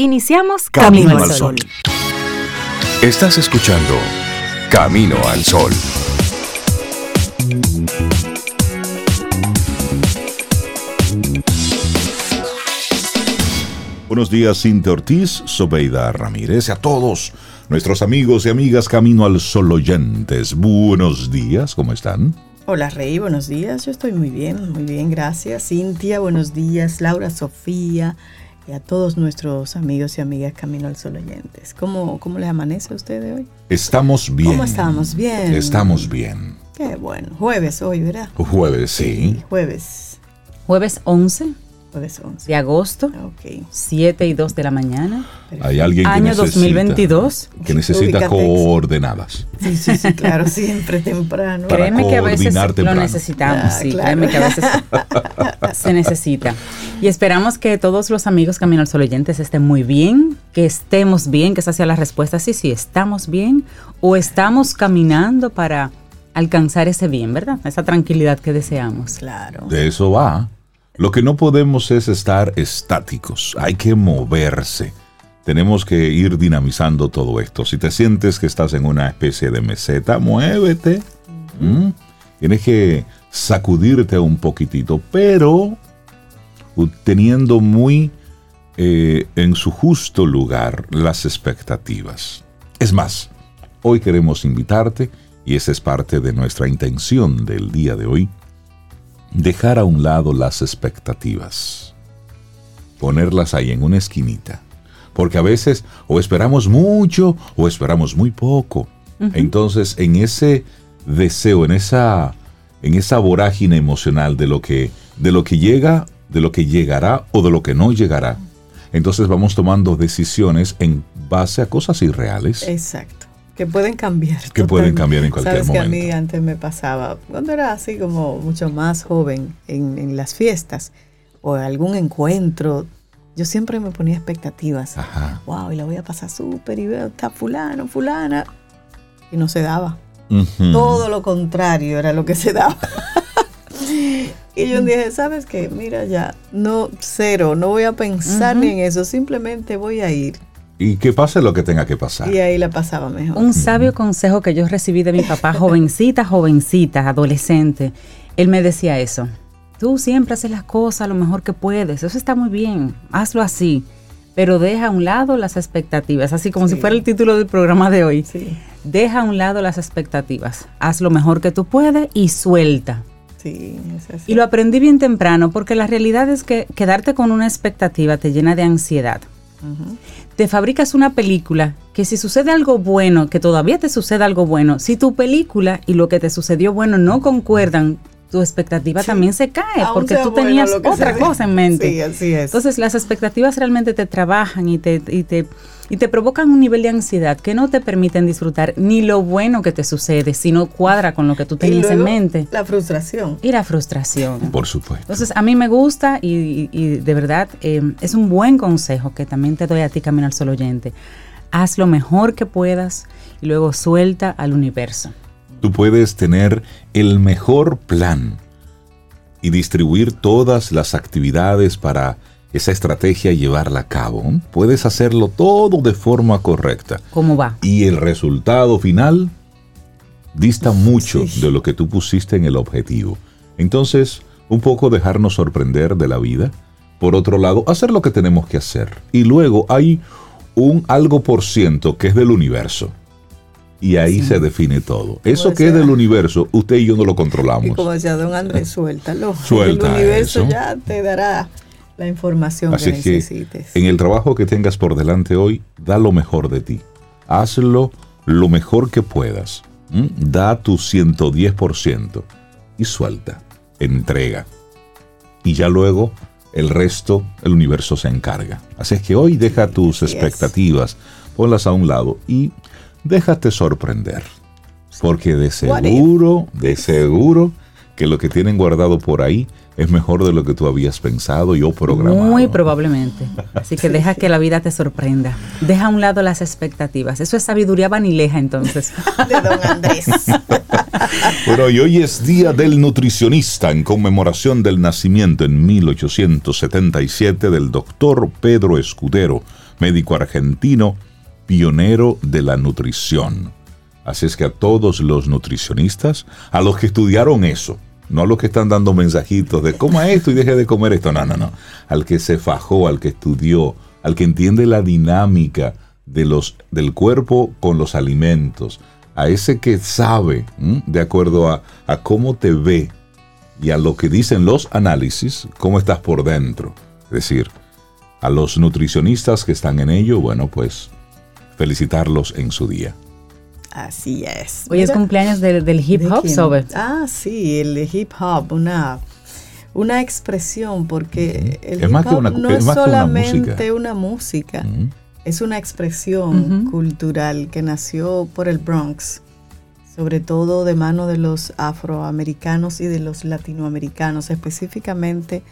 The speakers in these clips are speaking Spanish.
Iniciamos Camino, al Sol. Estás escuchando Camino al Sol. Buenos días, Cintia Ortiz, Sobeida Ramírez, y a todos nuestros amigos y amigas Camino al Sol oyentes. Buenos días, ¿cómo están? Hola Rey, buenos días. Yo estoy muy bien, muy bien, gracias. Cintia, buenos días. Laura, Sofía, y a todos nuestros amigos y amigas Camino al Sol oyentes. ¿Cómo, cómo les amanece a ustedes hoy? Estamos bien. ¿Cómo estamos? Bien. Estamos bien. Qué bueno. Jueves hoy, ¿verdad? Jueves, sí. Jueves. Jueves 11 Jueves 11. de agosto, Ok. 7 y 2 de la mañana. Hay alguien que Año necesita, 2022. que necesita coordenadas. Sí, sí, sí, claro, siempre temprano. Para Créeme que a veces coordinar lo temprano. necesitamos, Ah, sí, claro. créeme que a veces se necesita. Y esperamos que todos los amigos Camino al Sol oyentes estén muy bien, que estemos bien, que esa sea la respuesta, sí, sí, estamos bien o estamos caminando para alcanzar ese bien, ¿verdad? Esa tranquilidad que deseamos. Claro. De eso va. Lo que no podemos es estar estáticos. Hay que moverse. Tenemos que ir dinamizando todo esto. Si te sientes que estás en una especie de meseta, muévete. ¿Mm? Tienes que sacudirte un poquitito, pero teniendo muy eh, en su justo lugar las expectativas. Es más, hoy queremos invitarte, y esa es parte de nuestra intención del día de hoy, dejar a un lado las expectativas, ponerlas ahí en una esquinita, porque a veces o esperamos mucho o esperamos muy poco. Entonces, en ese deseo, en esa en esa vorágine emocional de lo que de lo que llega, de lo que llegará o de lo que no llegará. Entonces vamos tomando decisiones en base a cosas irreales. Exacto. Que pueden cambiar. Que pueden cambiar en cualquier Sabes que a momento. mí antes me pasaba, cuando era así como mucho más joven, en, en las fiestas o algún encuentro, yo siempre me ponía expectativas. Ajá. Wow, y la voy a pasar súper y veo, está fulano, fulana. Y no se daba. Todo lo contrario era lo que se daba. y yo dije, ¿sabes qué? Mira ya, no, cero, no voy a pensar ni en eso, simplemente voy a ir. Y que pase lo que tenga que pasar. Y ahí la pasaba mejor. Un sabio consejo que yo recibí de mi papá, jovencita, jovencita, adolescente. Él me decía eso. Tú siempre haces las cosas lo mejor que puedes. Eso está muy bien. Hazlo así. Pero deja a un lado las expectativas. Así como Sí. si fuera el título del programa de hoy. Sí, Deja a un lado las expectativas. Haz lo mejor que tú puedes y suelta. sí, es así. Y lo aprendí bien temprano porque la realidad es que quedarte con una expectativa te llena de ansiedad. Te fabricas una película que si sucede algo bueno, que todavía te suceda algo bueno, si tu película y lo que te sucedió bueno no concuerdan, tu expectativa también se cae Aún porque tú bueno tenías otra cosa en mente. Sí, así es. Entonces las expectativas realmente te trabajan y te, y te, y te provocan un nivel de ansiedad que no te permiten disfrutar ni lo bueno que te sucede, si no cuadra con lo que tú Y tenías en luego, mente. La frustración. Y la frustración. Por supuesto. Entonces, a mí me gusta y, y- y de verdad eh, es un buen consejo que también te doy a ti, Camino al Sol oyente. Haz lo mejor que puedas y luego suelta al universo. Tú puedes tener el mejor plan y distribuir todas las actividades para esa estrategia y llevarla a cabo. Puedes hacerlo todo de forma correcta. ¿Cómo va? Y el resultado final dista mucho Sí. de lo que tú pusiste en el objetivo. Entonces, un poco dejarnos sorprender de la vida. Por otro lado, hacer lo que tenemos que hacer. Y luego hay un algo por ciento que es del universo. Y ahí se define todo. Eso que es del universo, usted y yo no lo Y controlamos. como decía don Andrés, suéltalo. Suelta El universo eso. ya te dará la información Así que que necesites. en el trabajo que tengas por delante hoy, da lo mejor de ti. Hazlo lo mejor que puedas. ¿m? Da tu 110% y suelta, entrega. Y ya luego el resto, el universo se encarga. Así es que hoy deja tus expectativas, ponlas a un lado y déjate sorprender. Porque de seguro, de seguro que lo que tienen guardado por ahí es mejor de lo que tú habías pensado y o programado. Muy probablemente. Así que deja que la vida te sorprenda. Deja a un lado las expectativas. Eso es sabiduría vanileja entonces. De don Andrés. Bueno, y hoy es Día del Nutricionista en conmemoración del nacimiento en 1877 del doctor Pedro Escudero, médico argentino, pionero de la nutrición. Así es que a todos los nutricionistas, a los que estudiaron eso, no a los que están dando mensajitos de coma esto y deje de comer esto, no, no, no. Al que se fajó, al que estudió, al que entiende la dinámica de los, del cuerpo con los alimentos, a ese que sabe, de acuerdo a, a cómo te ve y a lo que dicen los análisis, cómo estás por dentro. Es decir, a los nutricionistas que están en ello, bueno, pues felicitarlos en su día. Así es. Hoy es cumpleaños del, hip hop, Sobe. Ah, sí, el hip hop, una, una expresión, porque el hip hop no es, solamente una música, es una expresión cultural que nació por el Bronx, sobre todo de mano de los afroamericanos y de los latinoamericanos, específicamente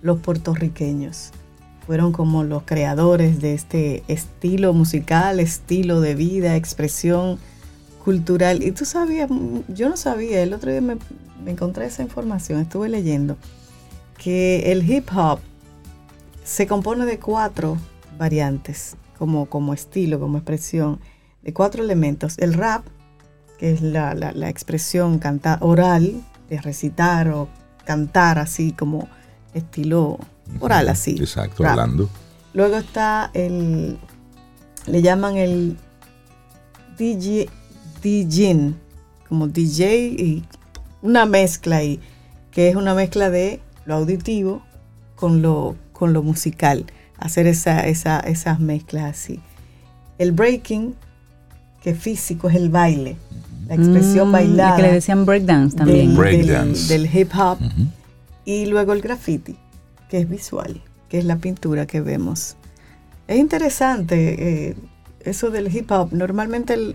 los puertorriqueños. Fueron como los creadores de este estilo musical, estilo de vida, expresión cultural. Y tú sabías, yo no sabía, el otro día me, encontré esa información, estuve leyendo, que el hip hop se compone de cuatro variantes, como, como estilo, como expresión, de cuatro elementos. El rap, que es la, expresión canta, oral, de recitar o cantar así como estilo oral, así. Exacto, hablando. Luego está el, le llaman el DJ, DJ, como DJ y una mezcla ahí, que es una mezcla de lo auditivo con lo, con lo musical, hacer esa, esa, esas mezclas así. El breaking, que físico es el baile, la expresión mm, bailada. Que le decían breakdance también. Del, hip hop. Y luego el graffiti, que es visual, que es la pintura que vemos. Es interesante eh, eso del hip hop. Normalmente el,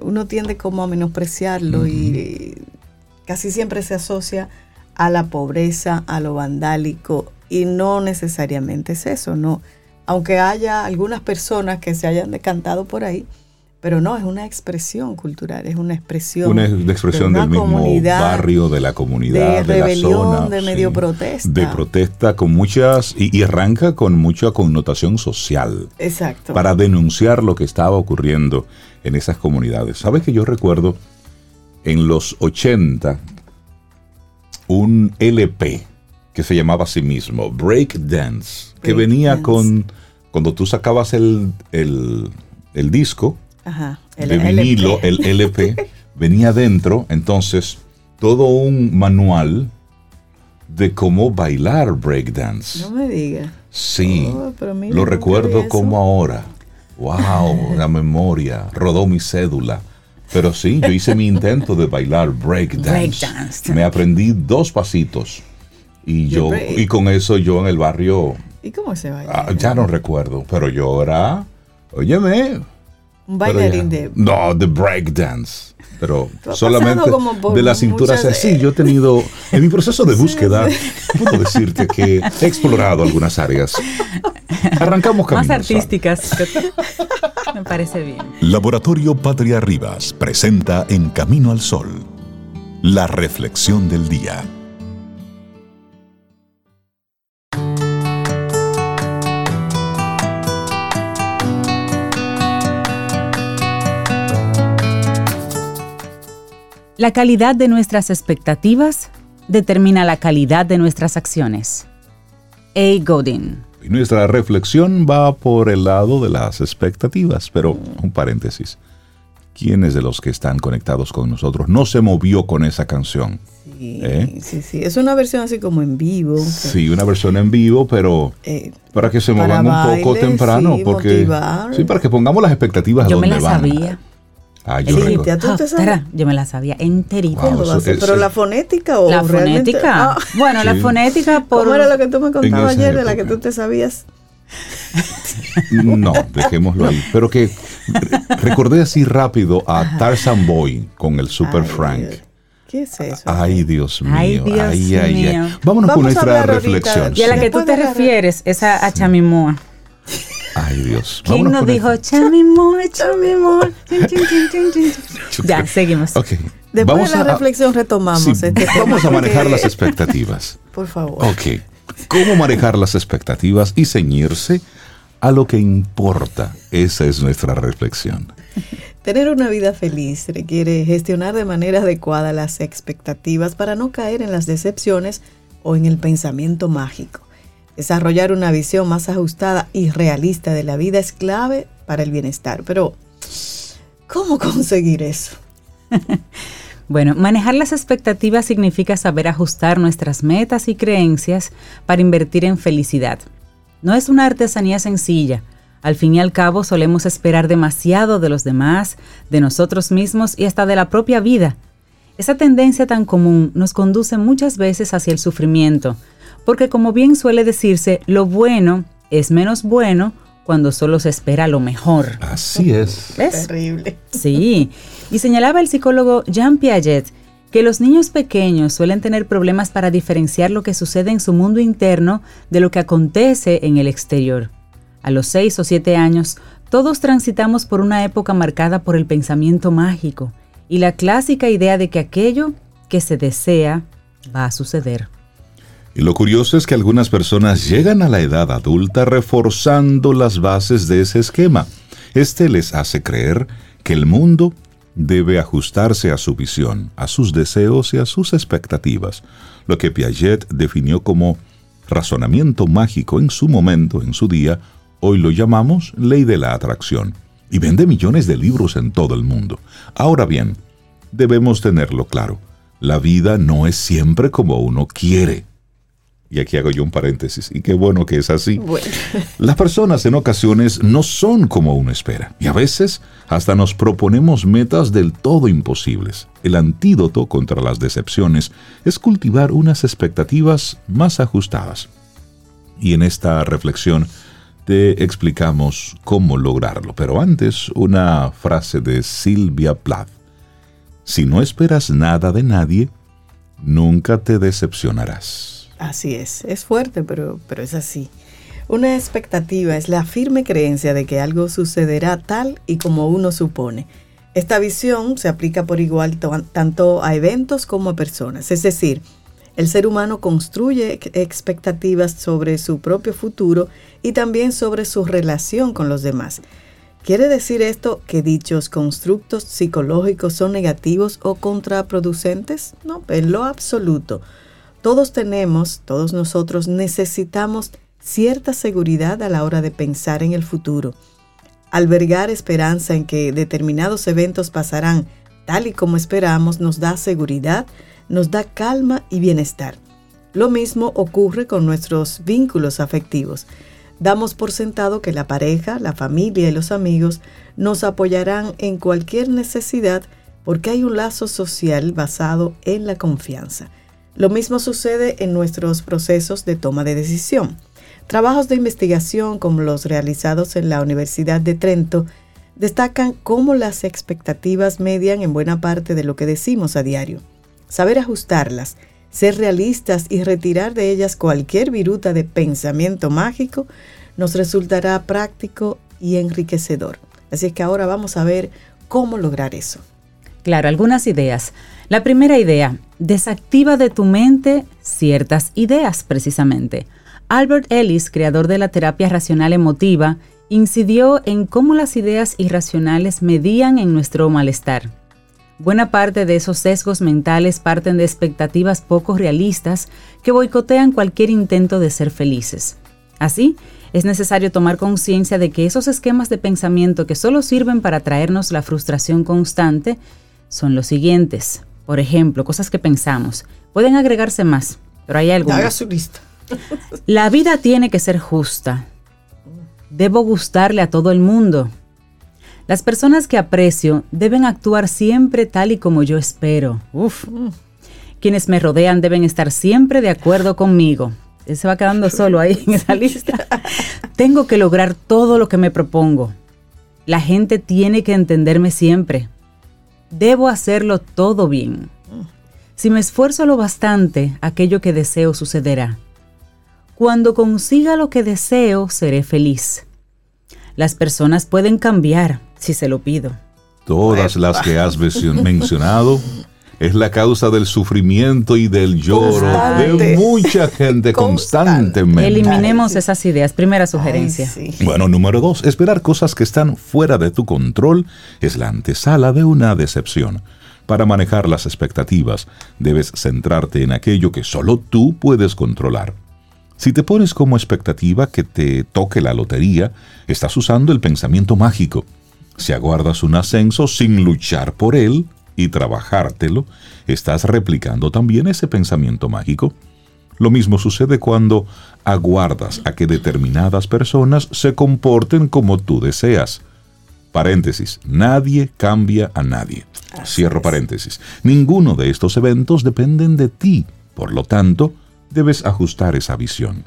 uno tiende como a menospreciarlo y casi siempre se asocia a la pobreza, a lo vandálico y no necesariamente es eso, no. Aunque haya algunas personas que se hayan decantado por ahí, pero no, es una expresión cultural, es una expresión. Una expresión del mismo barrio, de la comunidad, de, la zona. De medio protesta. De protesta con muchas, y, y, arranca con mucha connotación social. Exacto. Para denunciar lo que estaba ocurriendo en esas comunidades. ¿Sabes que yo recuerdo en los 80 un LP que se llamaba a sí mismo Break Dance, que venía con, cuando tú sacabas el, el, disco el de vinilo, el LP, venía dentro, entonces, todo un manual de cómo bailar breakdance. No me digas. Sí, oh, lo recuerdo como ahora. Wow, la memoria, rodó mi cédula. Pero sí, yo hice mi intento de bailar breakdance. Break Me aprendí dos pasitos. Y yo, y con eso yo en el barrio. ¿Y cómo se baila? Ah, ya no recuerdo, pero yo era. Óyeme. Un bailarín de. No, de breakdance. Pero solamente de la cintura hacia así. Yo he tenido, en mi proceso de búsqueda, puedo decirte que he explorado algunas áreas. Arrancamos caminos. Más artísticas. Me parece bien. Laboratorio Patria Rivas presenta En Camino al Sol, la reflexión del día. La calidad de nuestras expectativas determina la calidad de nuestras acciones. A. Godin. Y nuestra reflexión va por el lado de las expectativas, pero un paréntesis. ¿Quiénes de los que están conectados con nosotros no se movió con esa canción? Sí, ¿Eh? sí, sí. Es una versión así como en vivo. Sí, una versión en vivo, pero eh, para que se muevan un poco temprano, porque sí, para que pongamos las expectativas. Yo me la sabía. Ah, yo, ah, yo me la sabía enterita. ¿Pero la fonética o La fonética. Ah. Bueno, la fonética por... ¿Cómo era lo que tú me contabas ayer de la que tú te sabías? No, dejémoslo ahí. Pero que recordé así rápido a Tarzan Boy con el Super Frank. ¿Qué es eso? Ay, Dios mío. Ay, Dios ay, ay, ay, Vámonos con nuestra reflexión. Y a la que tú te refieres es a, a Chamimoa. Ay, Dios. ¿Quién nos dijo, chamimor? ya, seguimos. Ok. Después de la reflexión retomamos este tema. Vamos a manejar las expectativas. Por favor. Ok. ¿Cómo manejar las expectativas y ceñirse a lo que importa. Esa es nuestra reflexión. Tener una vida feliz requiere gestionar de manera adecuada las expectativas para no caer en las decepciones o en el pensamiento mágico. Desarrollar una visión más ajustada y realista de la vida es clave para el bienestar. Pero, ¿cómo conseguir eso? Bueno, manejar las expectativas significa saber ajustar nuestras metas y creencias para invertir en felicidad. No es una artesanía sencilla, al fin y al cabo solemos esperar demasiado de los demás, de nosotros mismos y hasta de la propia vida. Esa tendencia tan común nos conduce muchas veces hacia el sufrimiento, porque como bien suele decirse, lo bueno es menos bueno cuando solo se espera lo mejor. Así es. ¿Ves? Terrible. Sí, y señalaba el psicólogo Jean Piaget que los niños pequeños suelen tener problemas para diferenciar lo que sucede en su mundo interno de lo que acontece en el exterior. A los seis o siete años, todos transitamos por una época marcada por el pensamiento mágico y la clásica idea de que aquello que se desea va a suceder. Y lo curioso es que algunas personas llegan a la edad adulta reforzando las bases de ese esquema. Este les hace creer que el mundo debe ajustarse a su visión, a sus deseos y a sus expectativas, lo que Piaget definió como razonamiento mágico en su momento, en su día, Hoy lo llamamos ley de la atracción y vende millones de libros en todo el mundo. Ahora bien, debemos tenerlo claro, la vida no es siempre como uno quiere. Y aquí hago yo un paréntesis, y qué bueno que es así. Las personas en ocasiones no son como uno espera, y a veces hasta nos proponemos metas del todo imposibles. El antídoto contra las decepciones es cultivar unas expectativas más ajustadas. Y en esta reflexión te explicamos cómo lograrlo. Pero antes, una frase de Silvia Plath. Si no esperas nada de nadie, nunca te decepcionarás. Así es, es fuerte, pero, pero es así. Una expectativa es la firme creencia de que algo sucederá tal y como uno supone. Esta visión se aplica por igual tanto a eventos como a personas, es decir, el ser humano construye expectativas sobre su propio futuro y también sobre su relación con los demás. ¿Quiere decir esto que dichos constructos psicológicos son negativos o contraproducentes? No, en lo absoluto. Todos tenemos, todos nosotros necesitamos cierta seguridad a la hora de pensar en el futuro. Albergar esperanza en que determinados eventos pasarán tal y como esperamos nos da seguridad, nos da calma y bienestar. Lo mismo ocurre con nuestros vínculos afectivos. Damos por sentado que la pareja, la familia y los amigos nos apoyarán en cualquier necesidad porque hay un lazo social basado en la confianza. Lo mismo sucede en nuestros procesos de toma de decisión. Trabajos de investigación como los realizados en la Universidad de Trento destacan cómo las expectativas median en buena parte de lo que decimos a diario saber ajustarlas, ser realistas y retirar de ellas cualquier viruta de pensamiento mágico nos resultará práctico y enriquecedor. Así es que ahora vamos a ver cómo lograr eso. Claro, algunas ideas. La primera idea, desactiva de tu mente ciertas ideas precisamente. Albert Ellis, creador de la terapia racional emotiva, incidió en cómo las ideas irracionales medían en nuestro malestar. Buena parte de esos sesgos mentales parten de expectativas poco realistas que boicotean cualquier intento de ser felices. Así, es necesario tomar conciencia de que esos esquemas de pensamiento que solo sirven para traernos la frustración constante son los siguientes. Por ejemplo, cosas que pensamos. Pueden agregarse más, pero hay algo. Haga su lista. La vida tiene que ser justa. Debo gustarle a todo el mundo. Las personas que aprecio deben actuar siempre tal y como yo espero. Uf. Quienes me rodean deben estar siempre de acuerdo conmigo. Él se va quedando solo ahí en esa lista. Tengo que lograr todo lo que me propongo. La gente tiene que entenderme siempre. Debo hacerlo todo bien. Si me esfuerzo lo bastante, aquello que deseo sucederá. Cuando consiga lo que deseo, seré feliz. Las personas pueden cambiar, si se lo pido. Todas las que has mencionado es la causa del sufrimiento y del lloro Constante. de mucha gente Constante. constantemente. Eliminemos sí. esas ideas. Primera sugerencia. Ay, sí. Bueno, número dos, esperar cosas que están fuera de tu control es la antesala de una decepción. Para manejar las expectativas, debes centrarte en aquello que solo tú puedes controlar. Si te pones como expectativa que te toque la lotería, estás usando el pensamiento mágico. Si aguardas un ascenso sin luchar por él y trabajártelo, estás replicando también ese pensamiento mágico. Lo mismo sucede cuando aguardas a que determinadas personas se comporten como tú deseas. Paréntesis, nadie cambia a nadie. Cierro paréntesis. Ninguno de estos eventos dependen de ti. Por lo tanto, debes ajustar esa visión.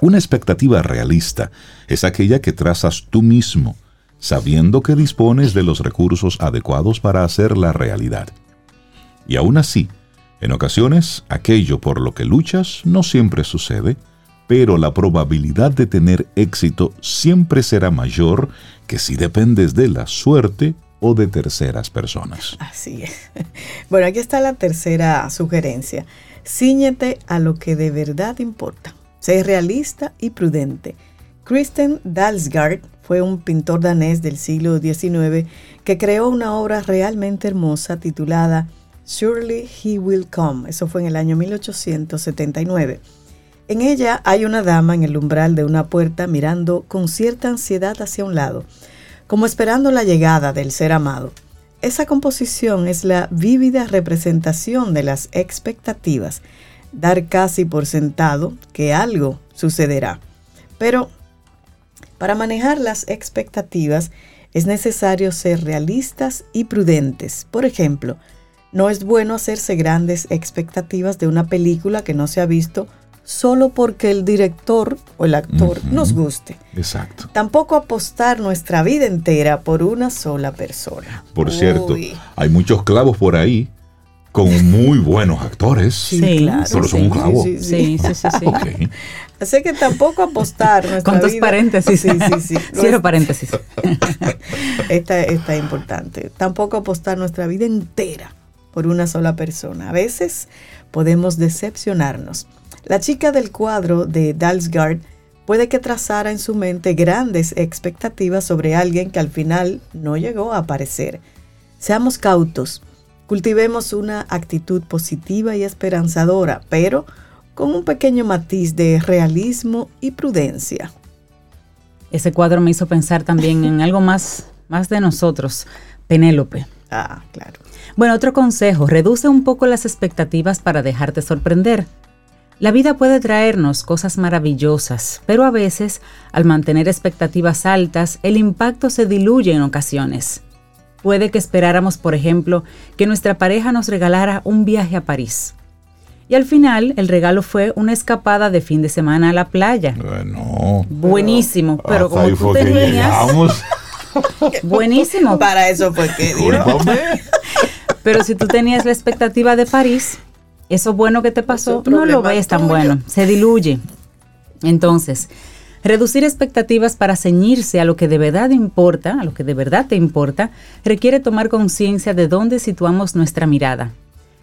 Una expectativa realista es aquella que trazas tú mismo, sabiendo que dispones de los recursos adecuados para hacerla realidad. Y aún así, en ocasiones, aquello por lo que luchas no siempre sucede, pero la probabilidad de tener éxito siempre será mayor que si dependes de la suerte o de terceras personas. Así es. Bueno, aquí está la tercera sugerencia. Cíñete a lo que de verdad importa. Sé realista y prudente. Christian Dalsgaard fue un pintor danés del siglo XIX que creó una obra realmente hermosa titulada Surely He Will Come. Eso fue en el año 1879. En ella hay una dama en el umbral de una puerta mirando con cierta ansiedad hacia un lado, como esperando la llegada del ser amado. Esa composición es la vívida representación de las expectativas, dar casi por sentado que algo sucederá. Pero para manejar las expectativas es necesario ser realistas y prudentes. Por ejemplo, no es bueno hacerse grandes expectativas de una película que no se ha visto solo porque el director o el actor nos guste. Exacto. Tampoco apostar nuestra vida entera por una sola persona. Por cierto, hay muchos clavos por ahí con muy buenos actores. sí, Sí, claro. Pero son un clavo. Sí, sí, sí, sí. Así que tampoco apostar nuestra Con dos vida- paréntesis. Sí, sí, sí. Cierro es- paréntesis. Esta, esta es importante. Tampoco apostar nuestra vida entera por una sola persona. A veces podemos decepcionarnos. La chica del cuadro de Dalsgaard puede que trazara en su mente grandes expectativas sobre alguien que al final no llegó a aparecer. Seamos cautos, cultivemos una actitud positiva y esperanzadora, pero con un pequeño matiz de realismo y prudencia. Ese cuadro me hizo pensar también en algo más, más de nosotros, Penélope. Ah, claro. Bueno, otro consejo, reduce un poco las expectativas para dejarte sorprender. La vida puede traernos cosas maravillosas, pero a veces, al mantener expectativas altas, el impacto se diluye en ocasiones. Puede que esperáramos, por ejemplo, que nuestra pareja nos regalara un viaje a París. Y al final, el regalo fue una escapada de fin de semana a la playa. Bueno. Buenísimo, pero como tú tenías... Buenísimo, Para eso fue que. Pero si tú tenías la expectativa de París, eso bueno que te pasó, Eso no lo ves tan tuyo. bueno, se diluye. Entonces, reducir expectativas para ceñirse a lo que de verdad importa, a lo que de verdad te importa, requiere tomar conciencia de dónde situamos nuestra mirada.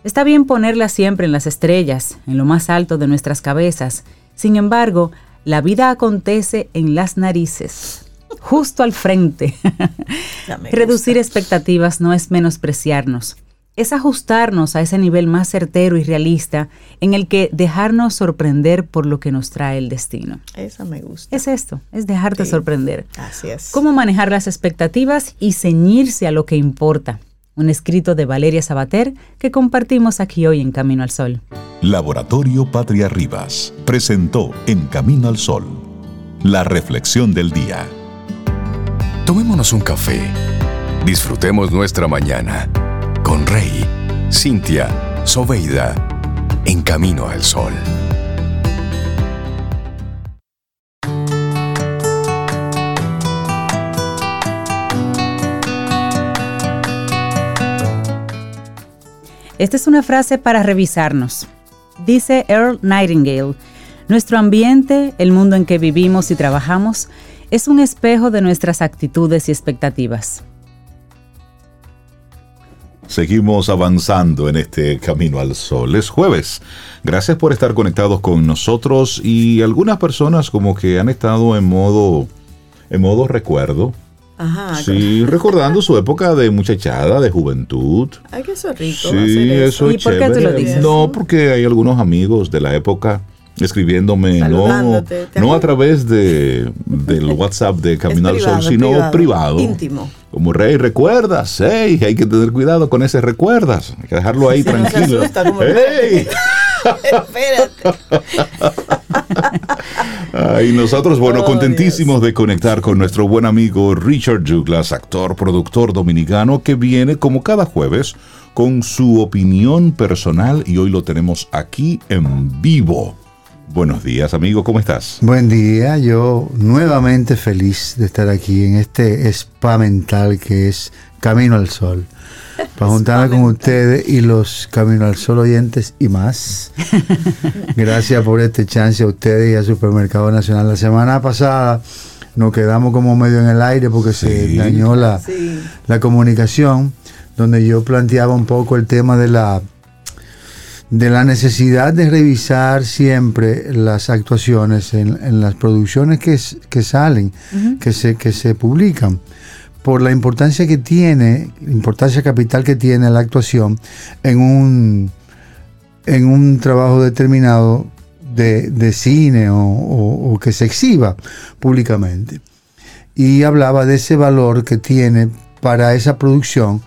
Está bien ponerla siempre en las estrellas, en lo más alto de nuestras cabezas. Sin embargo, la vida acontece en las narices, justo al frente. Reducir expectativas no es menospreciarnos, es ajustarnos a ese nivel más certero y realista en el que dejarnos sorprender por lo que nos trae el destino. Esa me gusta. Es esto, es dejarte Sí. sorprender. Así es. Cómo manejar las expectativas y ceñirse a lo que importa. Un escrito de Valeria Sabater que compartimos aquí hoy en Camino al Sol. Laboratorio Patria Rivas presentó En Camino al Sol, la reflexión del día. Tomémonos un café. Disfrutemos nuestra mañana con Rey, Cintia, Soveida, en camino al sol. Esta es una frase para revisarnos. Dice Earl Nightingale, nuestro ambiente, el mundo en que vivimos y trabajamos, es un espejo de nuestras actitudes y expectativas. Seguimos avanzando en este camino al sol. Es jueves. Gracias por estar conectados con nosotros y algunas personas como que han estado en modo en modo recuerdo. Ajá. Sí, recordando su época de muchachada, de juventud. Ay, que eso es rico. Sí, hacer eso ¿Y es por qué chévere. lo dices? No, porque hay algunos amigos de la época escribiéndome, no, ¿te no a través de, del WhatsApp de Camino al privado, Sol, sino privado. Íntimo. Como rey, recuerdas, hey, hay que tener cuidado con ese recuerdas, hay que dejarlo ahí Sí, no se tranquilo. asusta, como, Hey. Espérate. Ay, nosotros, bueno, Oh, contentísimos de conectar con nuestro buen amigo Richard Douglas, actor, productor dominicano, que viene como cada jueves con su opinión personal y hoy lo tenemos aquí en vivo. Buenos días, amigo, ¿cómo estás? Buen día, yo nuevamente feliz de estar aquí en este spa mental que es Camino al Sol. Para juntarme con ustedes y los Camino al Sol oyentes y más. Gracias por este chance a ustedes y al Supermercado Nacional. La semana pasada nos quedamos como medio en el aire porque se dañó la, Sí. la comunicación, donde yo planteaba un poco el tema de la de la necesidad de revisar siempre las actuaciones en, en las producciones que, que salen, que, se, que se publican, por la importancia que tiene, importancia capital que tiene la actuación en un, en un trabajo determinado de, de cine o, que se exhiba públicamente. Y hablaba de ese valor que tiene para esa producción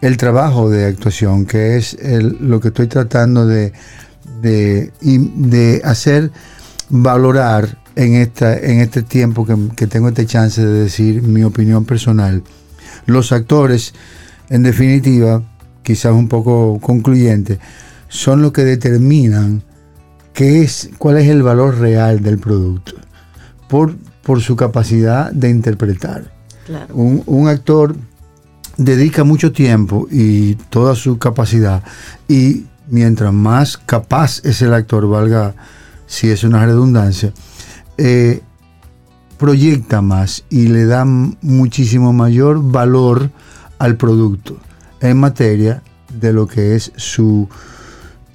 el trabajo de actuación, que es lo que estoy tratando de, de, de hacer valorar en, esta, en este tiempo que, que tengo este chance de decir mi opinión personal. Los actores, en definitiva, quizás un poco concluyente, son los que determinan qué es, cuál es el valor real del producto por, por su capacidad de interpretar. Claro. Un, un actor dedica mucho tiempo y toda su capacidad y mientras más capaz es el actor, valga si es una redundancia, eh, proyecta más y le da muchísimo mayor valor al producto en materia de lo que es su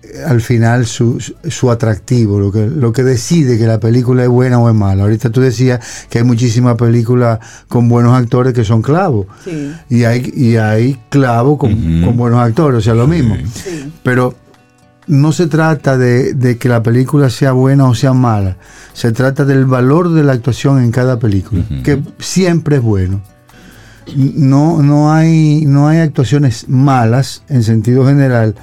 eh, al final su, su- atractivo, lo que, lo que decide que la película es buena o es mala. Ahorita tú decías que hay muchísimas películas con buenos actores que son clavos. Sí. Y hay, y hay clavos con, buenos actores, o sea, lo mismo. Sí. Pero no se trata de, de que la película sea buena o sea mala. Se trata del valor de la actuación en cada película, que siempre es bueno. No, no, hay, no hay actuaciones malas en sentido general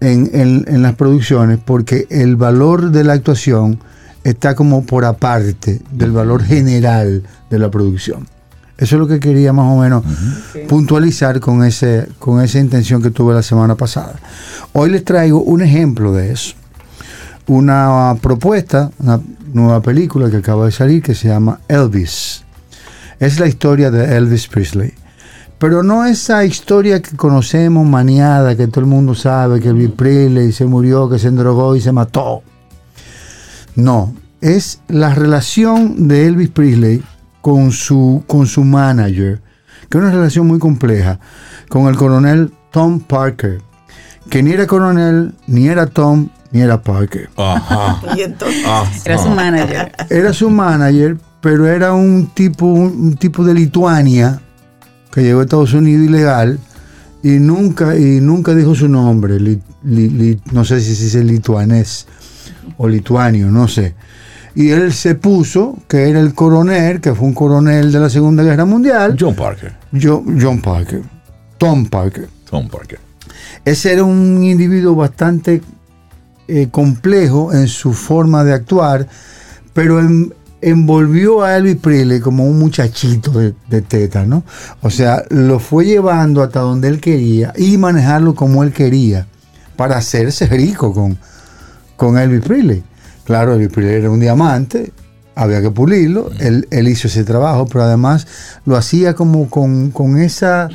en, en- en las producciones porque el valor de la actuación está como por aparte del valor general de la producción. Eso es lo que quería más o menos puntualizar con, ese, con esa intención que tuve la semana pasada. Hoy les traigo un ejemplo de eso. Una propuesta, una nueva película que acaba de salir que se llama Elvis. Es la historia de Elvis Presley. Pero no esa historia que conocemos, maniada, que todo el mundo sabe, que Elvis Presley se murió, que se endrogó y se mató. No, es la relación de Elvis Presley con su, con su manager, que es una relación muy compleja, con el coronel Tom Parker, que ni era coronel, ni era Tom, ni era Parker. Ajá. Y entonces, ajá. Era su manager. Era su manager, pero era un tipo, un tipo de Lituania que llegó a Estados Unidos ilegal y nunca, y nunca dijo su nombre. Li- li- li- no sé si se dice lituanés o lituanio, no sé. Y él se puso que era el coronel, que fue un coronel de la Segunda Guerra Mundial, John Parker. Jo- John Parker, Tom Parker. Tom Parker. Ese era un individuo bastante eh, complejo en su forma de actuar, pero en- envolvió a Elvis Presley como un muchachito de, de teta, ¿no? O sea, lo fue llevando hasta donde él quería y manejarlo como él quería para hacerse rico con, con Elvis Presley. Claro, Elvis Presley era un diamante, había que pulirlo, él, él hizo ese trabajo, pero además lo hacía como con, con esa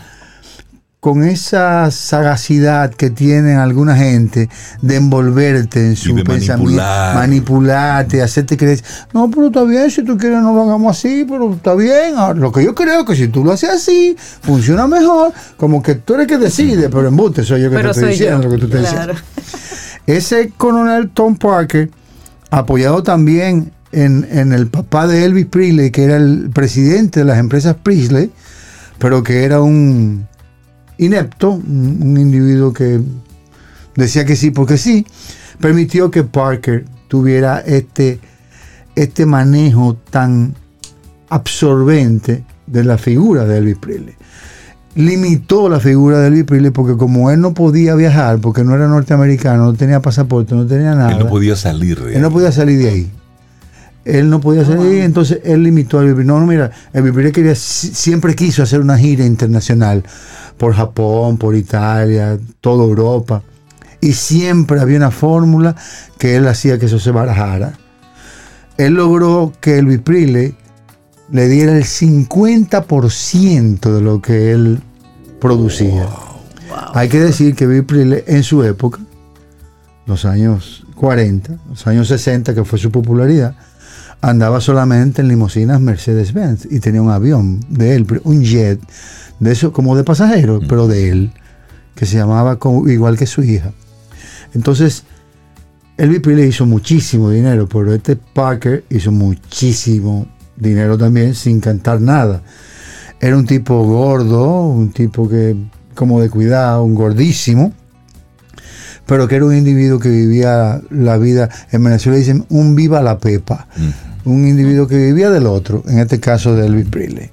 con esa sagacidad que tienen alguna gente de envolverte en su pensamiento, manipular. manipularte, hacerte creer, no, pero está bien, si tú quieres no lo hagamos así, pero está bien. Ahora, Lo que yo creo es que si tú lo haces así, funciona mejor, como que tú eres el que decide, pero embuste, soy yo que Pero te estoy yo. diciendo lo que tú estás Claro. diciendo. Ese coronel Tom Parker, apoyado también en, el papá de Elvis Presley, que era el presidente de las empresas Presley, pero que era un inepto, un, un individuo que decía que sí porque sí, permitió que Parker tuviera este, este manejo tan absorbente de la figura de Elvis Presley. Limitó la figura de Elvis Presley porque como él no podía viajar, porque no era norteamericano, no tenía pasaporte, no tenía nada. Él no podía salir de Él no ahí. podía salir de ahí. Él no podía salir de ahí, entonces él limitó a Elvis. No, no, mira, Elvis Presley quería, si- siempre quiso hacer una gira internacional por Japón, por Italia, toda Europa. Y siempre había una fórmula que él hacía que eso se barajara. Él logró que Elvis Presley le diera el 50% de lo que él producía. Hay que decir que Presley en su época, los años 40, los años 60, que fue su popularidad, andaba solamente en limusinas Mercedes-Benz y tenía un avión de él, un jet, de eso como de pasajeros, pero de él, que se llamaba como- igual que su hija. Entonces, Elvis Presley hizo muchísimo dinero, pero este Parker hizo muchísimo dinero también sin cantar nada. Era un tipo gordo, un tipo que como de cuidado, un gordísimo, pero que era un individuo que vivía la vida, en Venezuela dicen un viva la pepa, un individuo que vivía del otro, en este caso de Elvis Presley.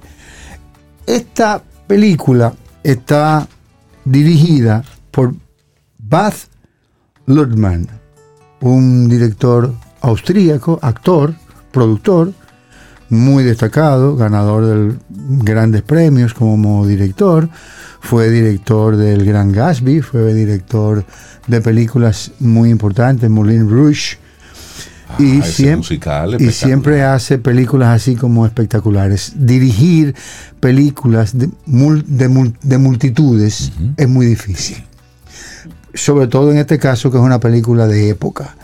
Esta película está dirigida por Baz Luhrmann, un director austríaco, actor, productor, muy destacado, ganador de grandes premios como director, fue director del Gran Gatsby, fue director de películas muy importantes, Moulin Rouge, y, Ah, siempre, y siempre hace películas así como espectaculares. Dirigir películas de, de de multitudes es muy difícil. Sobre todo en este caso que es una película de época.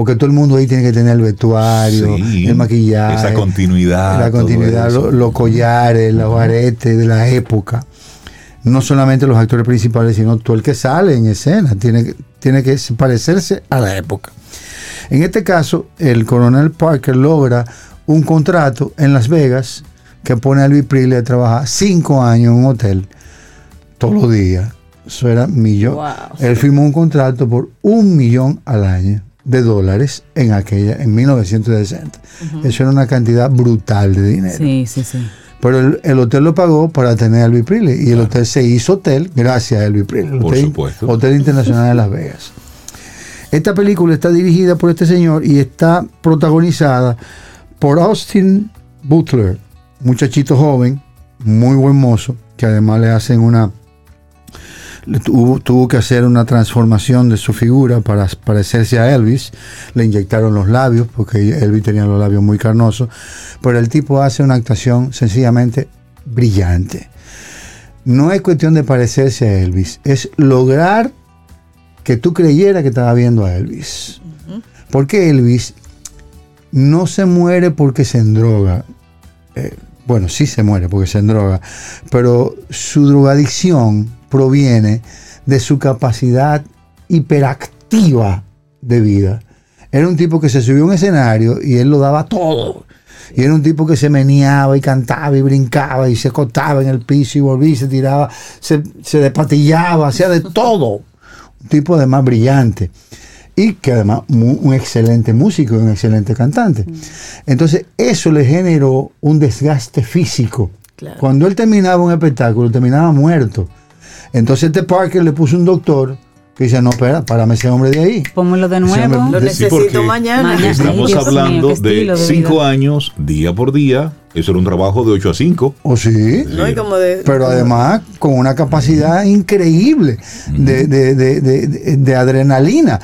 Porque todo el mundo ahí tiene que tener el vestuario, Sí, el maquillaje, esa continuidad, la continuidad, los collares, los aretes de la época. No solamente los actores principales, sino todo el que sale en escena tiene que, tiene que parecerse a la época. En este caso, el coronel Parker logra un contrato en Las Vegas que pone a Elvis Presley a trabajar cinco años en un hotel todos los días. Eso era millón. Wow. Él firmó un contrato por un millón al año de dólares en aquella, en 1960. Eso era una cantidad brutal de dinero. Sí, sí, sí. Pero el, el hotel lo pagó para tener a Elvis Presley y el hotel se hizo hotel gracias a Elvis Presley. Por hotel, supuesto. Hotel Internacional de Las Vegas. Esta película está dirigida por este señor y está protagonizada por Austin Butler, muchachito joven, muy buen mozo, que además le hacen una tuvo, tuvo que hacer una transformación de su figura para parecerse a Elvis. Le inyectaron los labios, porque Elvis tenía los labios muy carnosos. Pero el tipo hace una actuación sencillamente brillante. No es cuestión de parecerse a Elvis, es lograr que tú creyeras que estaba viendo a Elvis. Porque Elvis no se muere porque se endroga. Eh, bueno, sí se muere porque se endroga, pero su drogadicción proviene de su capacidad hiperactiva de vida. Era un tipo que se subió a un escenario y él lo daba todo. Y era un tipo que se meneaba y cantaba y brincaba y se acostaba en el piso y volvía y se tiraba, se, se despatillaba, hacía de todo. Un tipo además brillante. Y que además un excelente músico y un excelente cantante. Entonces eso le generó un desgaste físico. Claro. Cuando él terminaba un espectáculo, terminaba muerto. Entonces este Parker le puso un doctor que dice, no, espera, párame ese hombre de ahí. Pónmelo de nuevo. hombre- Lo necesito porque mañana. Estamos Dios hablando de de cinco vida. años, día por día. Eso era un trabajo de 8 a 5. ¿O sí? No, y como de, Pero además con una capacidad increíble de, de- de- de- de- de adrenalina.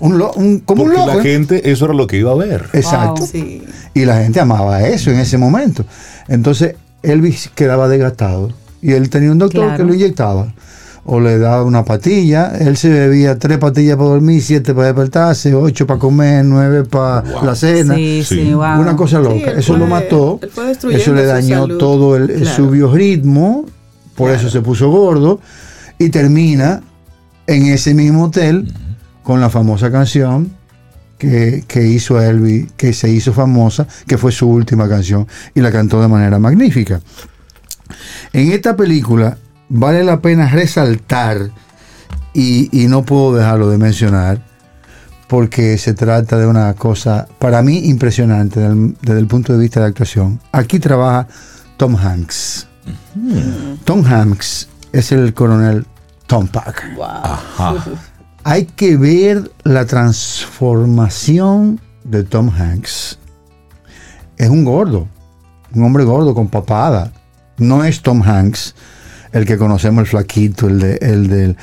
Un lo- un- como un Porque loco. la ¿eh? gente, eso era lo que iba a ver. Exacto. Wow. Sí. Y la gente amaba eso en ese momento. Entonces Elvis quedaba desgastado Y él tenía un doctor Claro. que lo inyectaba. O le daba una patilla. Él se bebía tres patillas para dormir, siete para despertarse, ocho para comer, nueve para Wow. la cena. Sí, sí, Sí. wow. Una cosa loca. eso lo mató. Eso le dañó todo el, Claro. su biorritmo. Por eso se puso gordo. Y termina en ese mismo hotel con la famosa canción que, que hizo Elvis, que se hizo famosa, que fue su última canción. Y la cantó de manera magnífica. En esta película vale la pena resaltar, y, y no puedo dejarlo de mencionar, porque se trata de una cosa para mí impresionante desde el punto de vista de actuación. Aquí trabaja Tom Hanks. Tom Hanks es el coronel Tom Pack. Ajá. Hay que ver la transformación de Tom Hanks. Es un gordo, un hombre gordo con papada. No es Tom Hanks el que conocemos, el flaquito, el, de, el del,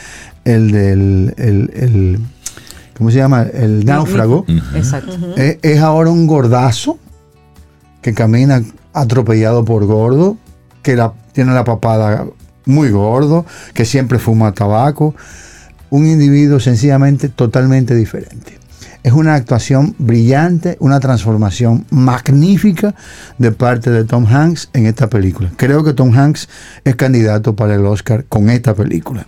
el del, el, el- ¿cómo se llama? El náufrago. Exacto. Es, es ahora un gordazo que camina atropellado por gordo, que la- tiene la papada muy gordo, que siempre fuma tabaco. Un individuo sencillamente totalmente diferente. Es una actuación brillante, una transformación magnífica de parte de Tom Hanks en esta película. Creo que Tom Hanks es candidato para el Oscar con esta película.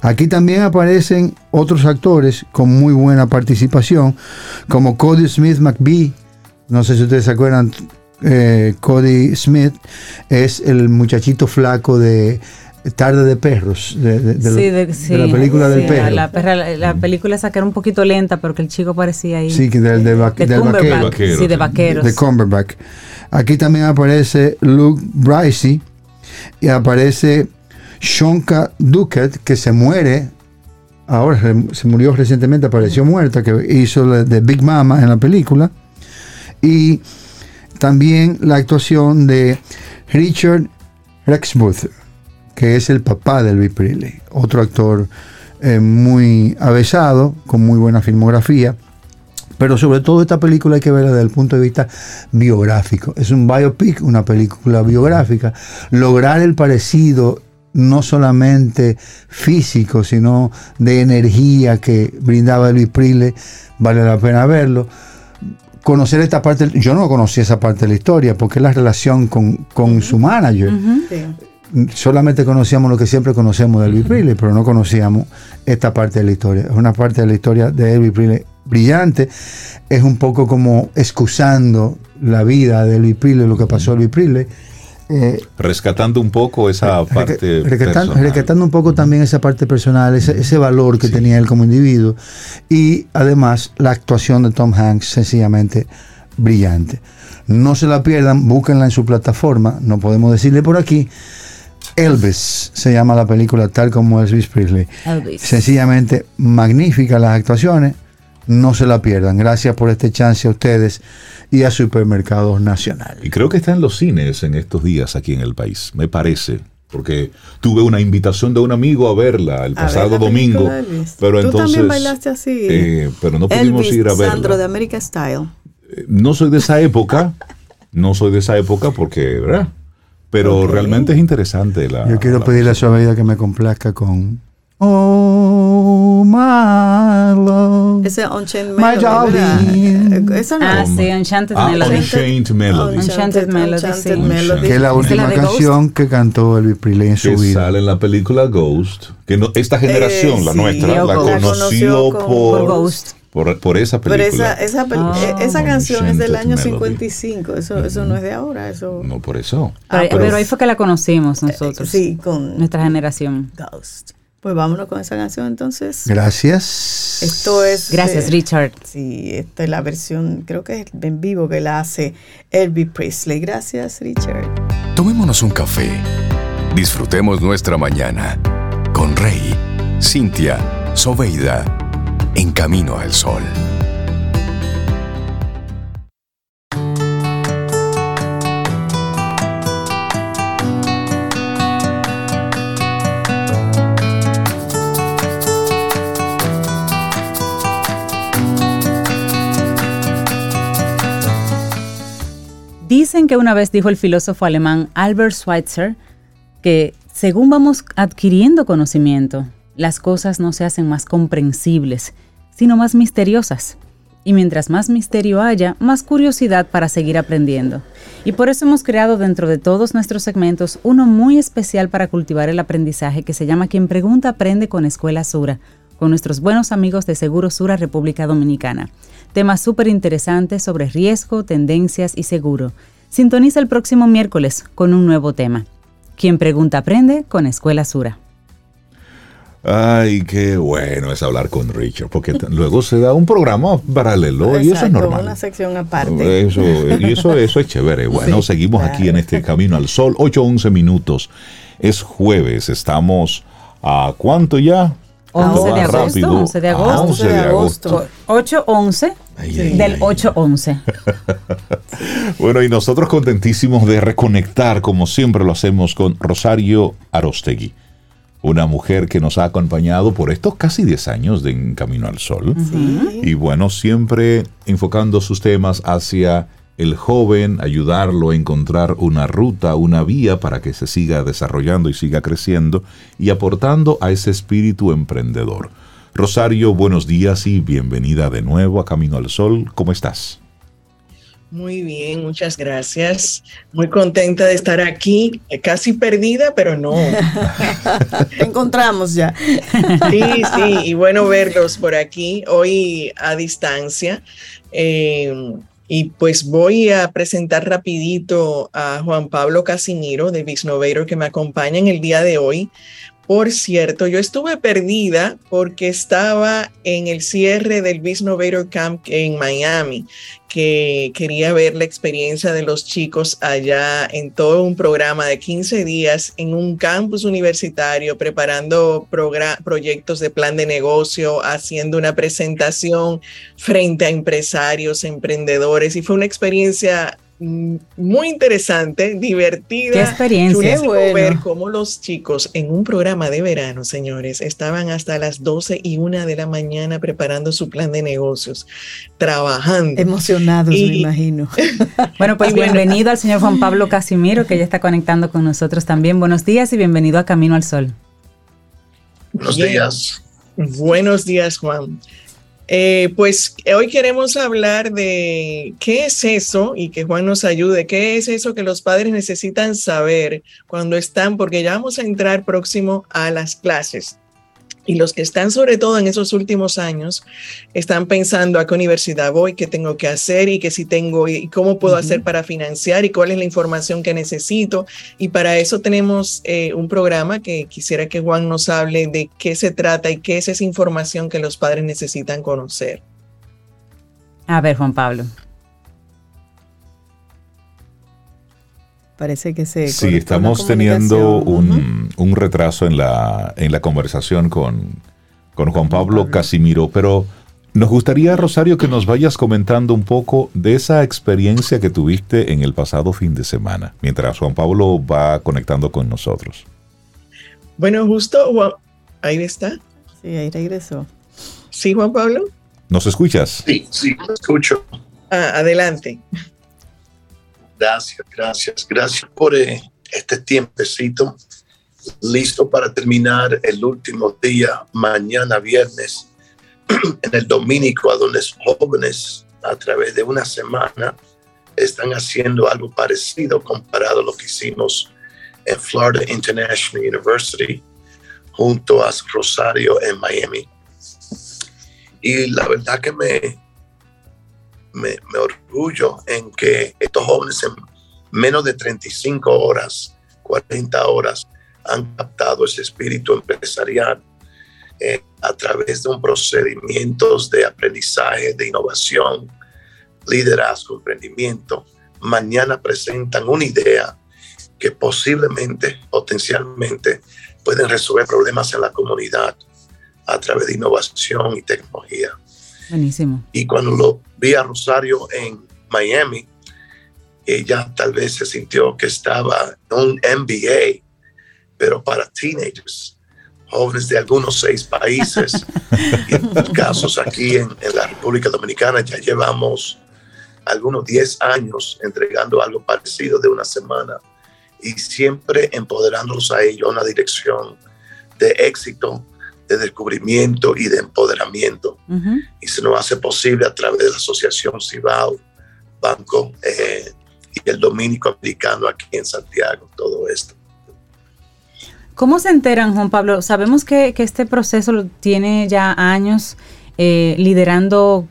Aquí también aparecen otros actores con muy buena participación, como Cody Smith McBee. No sé si ustedes se acuerdan, eh, Cody Smith es el muchachito flaco de Tarde de Perros, de, de- de Sí, la- de, de sí, la película del perro. La, perra- la- la película esa que era un poquito lenta, pero que el chico parecía ahí. Sí, que del, va- de del Cumberbatch. vaquero. Vaquero, sí, de vaqueros. de Cumberbatch. Aquí también aparece Luke Bricey y aparece Shonka Duckett, que se muere. Ahora se- murió recientemente, apareció muerta, que hizo la de Big Mama en la película. Y también la actuación de Richard Rexbooth, que es el papá de Elvis Presley, otro actor eh, muy avesado, con muy buena filmografía. Pero sobre todo esta película hay que verla desde el punto de vista biográfico. Es un biopic, una película biográfica. Lograr el parecido no solamente físico, sino de energía que brindaba Elvis Presley, vale la pena verlo. Conocer esta parte, yo no conocí esa parte de la historia, porque es la relación con, con su manager Sí. Solamente conocíamos lo que siempre conocemos de Elvis Presley, pero no conocíamos esta parte de la historia. Es una parte de la historia de Elvis Presley brillante. Es un poco como excusando la vida de Elvis Presley, lo que pasó a Elvis Presley. Eh, Rescatando un poco esa parte. rescatando, personal. rescatando un poco también esa parte personal, ese, ese valor que tenía él como individuo. Y además la actuación de Tom Hanks sencillamente brillante. No se la pierdan, búsquenla en su plataforma, no podemos decirle por aquí. Elvis se llama la película tal como Elvis Presley. Elvis. Sencillamente magníficas las actuaciones, no se la pierdan. Gracias por este chance a ustedes y a Supermercados Nacional. Y creo que está en los cines en estos días aquí en el país, me parece. Porque tuve una invitación de un amigo a verla el A pasado domingo. Pero Tú entonces. también bailaste así. eh, pero no pudimos Elvis, ir a verla. Sandro de America Style. Eh, No soy de esa época. no soy de esa época porque, ¿verdad? Pero realmente es interesante la. Yo quiero la pedirle a su vida que me complazca con Oh my love. Ese Unchained My Melody, darling. Eh, Esa no Ah, es. sí, Enchanted Ah, Melody. Unchained Melody. Enchanted Melody, Enchanted sí. Melody. Que es la Esa es última la de Ghost. canción que cantó Elvis Presley en su que vida. sale en la película Ghost, que no- esta generación, Eh, la sí. nuestra, la conoció con- por, por Ghost. por, por esa Pero película. esa, esa, pel- Ah. eh, esa canción es del año Melody. 55. Eso, eso no es de ahora. Eso. No por eso. Pero, Ah, pero pues, ahí fue que la conocimos nosotros. Sí, con Nuestra generación. Ghost. Pues vámonos con esa canción entonces. Gracias. Esto es. Gracias, eh, Richard. Sí, esta es la versión, creo que es en vivo que la hace Elvis Presley. Gracias, Richard. Tomémonos un café. Disfrutemos nuestra mañana con Rey, Cintia, Soveida, en camino al sol. Dicen que una vez dijo el filósofo alemán Albert Schweitzer que Según vamos adquiriendo conocimiento, las cosas no se hacen más comprensibles, sino más misteriosas. Y mientras más misterio haya, más curiosidad para seguir aprendiendo. Y por eso hemos creado dentro de todos nuestros segmentos uno muy especial para cultivar el aprendizaje que se llama Quien Pregunta Aprende con Escuela Sura, con nuestros buenos amigos de Seguro Sura República Dominicana. Temas súper interesantes sobre riesgo, tendencias y seguro. Sintoniza el próximo miércoles con un nuevo tema. Quien Pregunta Aprende con Escuela Sura. Ay, qué bueno es hablar con Richard, porque luego se da un programa paralelo y eso es normal. Una sección aparte. Eso, y eso, eso es chévere. Bueno, seguimos aquí en este Camino al Sol, 8-11 minutos. Es jueves, estamos a cuánto ya? 11 de, agosto, 11 de agosto. 11 de agosto. 8-11 del 8-11. bueno, y nosotros contentísimos de reconectar, como siempre lo hacemos, con Rosario Arostegui una mujer que nos ha acompañado por estos casi 10 años de En Camino al Sol. Y bueno, siempre enfocando sus temas hacia el joven, ayudarlo a encontrar una ruta, una vía para que se siga desarrollando y siga creciendo y aportando a ese espíritu emprendedor. Rosario, buenos días y bienvenida de nuevo a Camino al Sol. ¿Cómo estás? Muy bien, muchas gracias. Muy contenta de estar aquí, casi perdida, pero no. Te encontramos ya. Sí, sí, y bueno verlos por aquí hoy a distancia. Eh, y pues voy a presentar rapidito a Juan Pablo Casimiro de Bisnoveiro que me acompaña en el día de hoy. Por cierto, yo estuve perdida porque estaba en el cierre del Bisnovator Camp en Miami, que quería ver la experiencia de los chicos allá en todo un programa de 15 días en un campus universitario, preparando proyectos de plan de negocio, haciendo una presentación frente a empresarios, emprendedores, y fue una experiencia muy interesante, divertida. Qué experiencia. Qué ver cómo los chicos en un programa de verano, señores, estaban hasta las 12 y una de la mañana preparando su plan de negocios, trabajando. Emocionados, me imagino. bueno, pues bienvenido al señor Juan Pablo Casimiro, que ya está conectando con nosotros también. Buenos días y bienvenido a Camino al Sol. Buenos días. Buenos días, Juan. Eh, pues hoy queremos hablar de qué es eso y que Juan nos ayude, qué es eso que los padres necesitan saber cuando están, porque ya vamos a entrar próximo a las clases. Y los que están sobre todo en esos últimos años están pensando a qué universidad voy, qué tengo que hacer y qué si tengo y cómo puedo hacer para financiar y cuál es la información que necesito. Y para eso tenemos eh, un programa que quisiera que Juan nos hable de qué se trata y qué es esa información que los padres necesitan conocer. A ver, Juan Pablo. Parece que se... Sí, estamos teniendo un, un, retraso en la, en la conversación con, con Juan Pablo, Casimiro, pero nos gustaría, Rosario, que nos vayas comentando un poco de esa experiencia que tuviste en el pasado fin de semana, mientras Juan Pablo va conectando con nosotros. Bueno, justo, ahí está. Sí, ahí regresó. ¿Sí, Juan Pablo? ¿Nos escuchas? Sí, sí, lo escucho. Ah, adelante. Gracias, gracias, gracias por eh, este tiempecito. Listo para terminar el último día, mañana viernes, en el Dominico, a donde jóvenes a través de una semana están haciendo algo parecido comparado a lo que hicimos en Florida International University junto a Rosario en Miami. Y la verdad que me, me, orgullo en que estos jóvenes en menos de 35 horas, 40 horas, han captado ese espíritu empresarial eh, a través de un procedimientos de aprendizaje, de innovación, liderazgo, emprendimiento. Mañana presentan una idea que posiblemente, potencialmente, pueden resolver problemas en la comunidad a través de innovación y tecnología. Buenísimo. Y cuando lo vi a Rosario en Miami, ella tal vez se sintió que estaba en un MBA, pero para teenagers, jóvenes de algunos seis países. y en casos aquí en, en, la República Dominicana ya llevamos algunos 10 años entregando algo parecido de una semana y siempre empoderándolos a ellos en una dirección de éxito, de descubrimiento y de empoderamiento. Y se nos hace posible a través de la Asociación Cibao, Banco eh, y el Dominico Americano aquí en Santiago, todo esto. ¿Cómo se enteran, Juan Pablo? Sabemos que, este proceso tiene ya años eh, liderando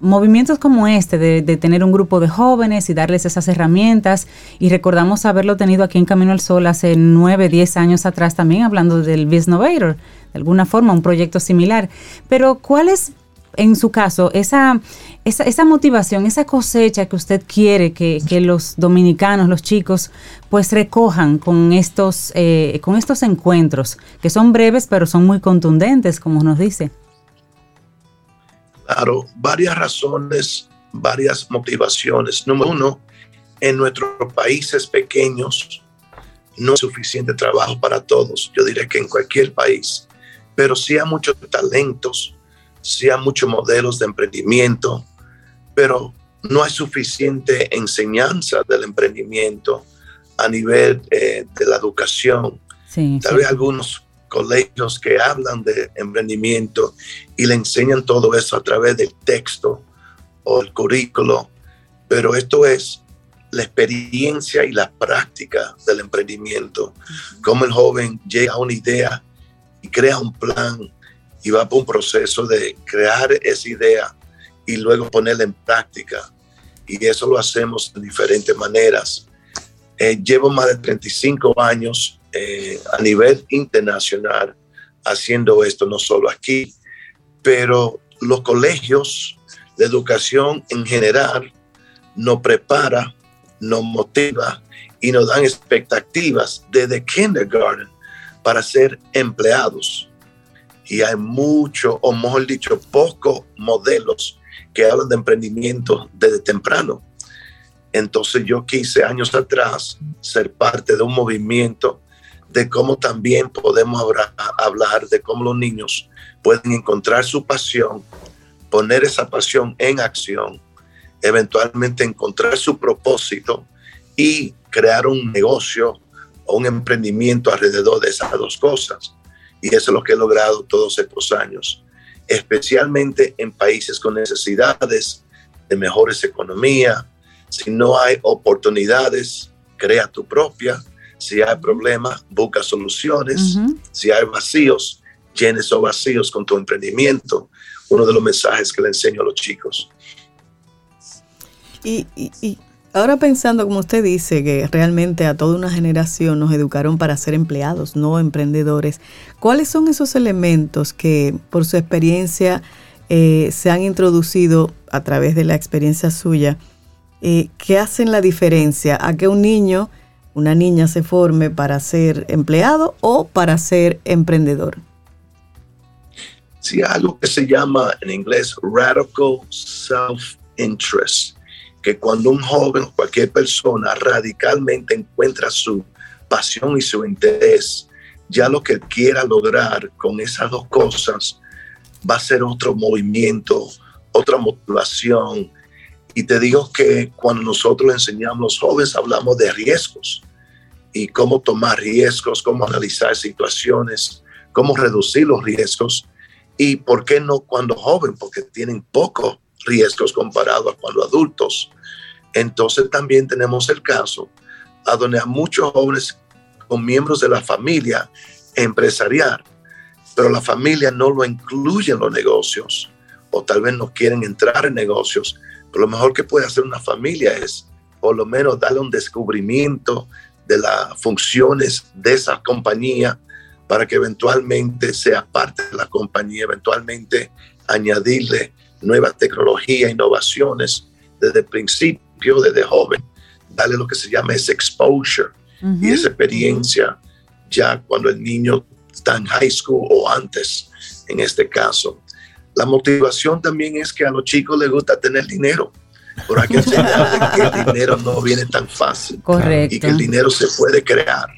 movimientos como este, de, tener un grupo de jóvenes y darles esas herramientas, y recordamos haberlo tenido aquí en Camino al Sol hace nueve, diez años atrás también, hablando del Biznovator, alguna forma, un proyecto similar. Pero, ¿cuál es, en su caso, esa, esa, motivación, esa cosecha que usted quiere que, los dominicanos, los chicos, pues recojan con estos, eh, con estos encuentros, que son breves pero son muy contundentes, como nos dice. Claro, varias razones, varias motivaciones. Número uno, en nuestros países pequeños no es suficiente trabajo para todos. Yo diré que en cualquier país, pero sí hay muchos talentos, sí hay muchos modelos de emprendimiento, pero no hay suficiente enseñanza del emprendimiento a nivel eh, de la educación. Tal vez algunos colegios que hablan de emprendimiento y le enseñan todo eso a través del texto o el currículo, pero esto es la experiencia y la práctica del emprendimiento, cómo el joven llega a una idea crea un plan y va por un proceso de crear esa idea y luego ponerla en práctica. Y eso lo hacemos de diferentes maneras. Eh, llevo más de 35 años eh, a nivel internacional haciendo esto, no solo aquí, pero los colegios de educación en general nos prepara, nos motiva y nos dan expectativas desde kindergarten para ser empleados. Y hay mucho, o mejor dicho, pocos modelos que hablan de emprendimiento desde temprano. Entonces yo quise años atrás ser parte de un movimiento de cómo también podemos hablar de cómo los niños pueden encontrar su pasión, poner esa pasión en acción, eventualmente encontrar su propósito y crear un negocio o un emprendimiento alrededor de esas dos cosas. Y eso es lo que he logrado todos estos años especialmente en países con necesidades de mejores economías. Si no hay oportunidades, crea tu propia. Si hay problemas, busca soluciones. Si hay vacíos, llene esos vacíos con tu emprendimiento. Uno de los mensajes que le enseño a los chicos. Y, y ahora pensando, como usted dice, que realmente a toda una generación nos educaron para ser empleados, no emprendedores. ¿Cuáles son esos elementos que por su experiencia eh, se han introducido a través de la experiencia suya eh, que hacen la diferencia a que un niño, una niña se forme para ser empleado o para ser emprendedor? Sí, algo que se llama en inglés radical self-interest, que cuando un joven o cualquier persona radicalmente encuentra su pasión y su interés ya lo que quiera lograr con esas dos cosas va a ser otro movimiento, otra motivación. Y te digo que cuando nosotros enseñamos a los jóvenes hablamos de riesgos y cómo tomar riesgos, cómo analizar situaciones, cómo reducir los riesgos y por qué no cuando joven, porque tienen pocos riesgos comparados a cuando adultos. Entonces también tenemos el caso a donde a muchos jóvenes con miembros de la familia empresarial, pero la familia no lo incluye en los negocios o tal vez no quieren entrar en negocios. Pero lo mejor que puede hacer una familia es por lo menos darle un descubrimiento de las funciones de esa compañía para que eventualmente sea parte de la compañía, eventualmente añadirle nuevas tecnologías, innovaciones desde el principio, desde joven, darle lo que se llama ese exposure y esa experiencia ya cuando el niño está en high school o antes, en este caso. La motivación también es que a los chicos les gusta tener dinero. Por aquí que el dinero no viene tan fácil. Correcto. Y que el dinero se puede crear.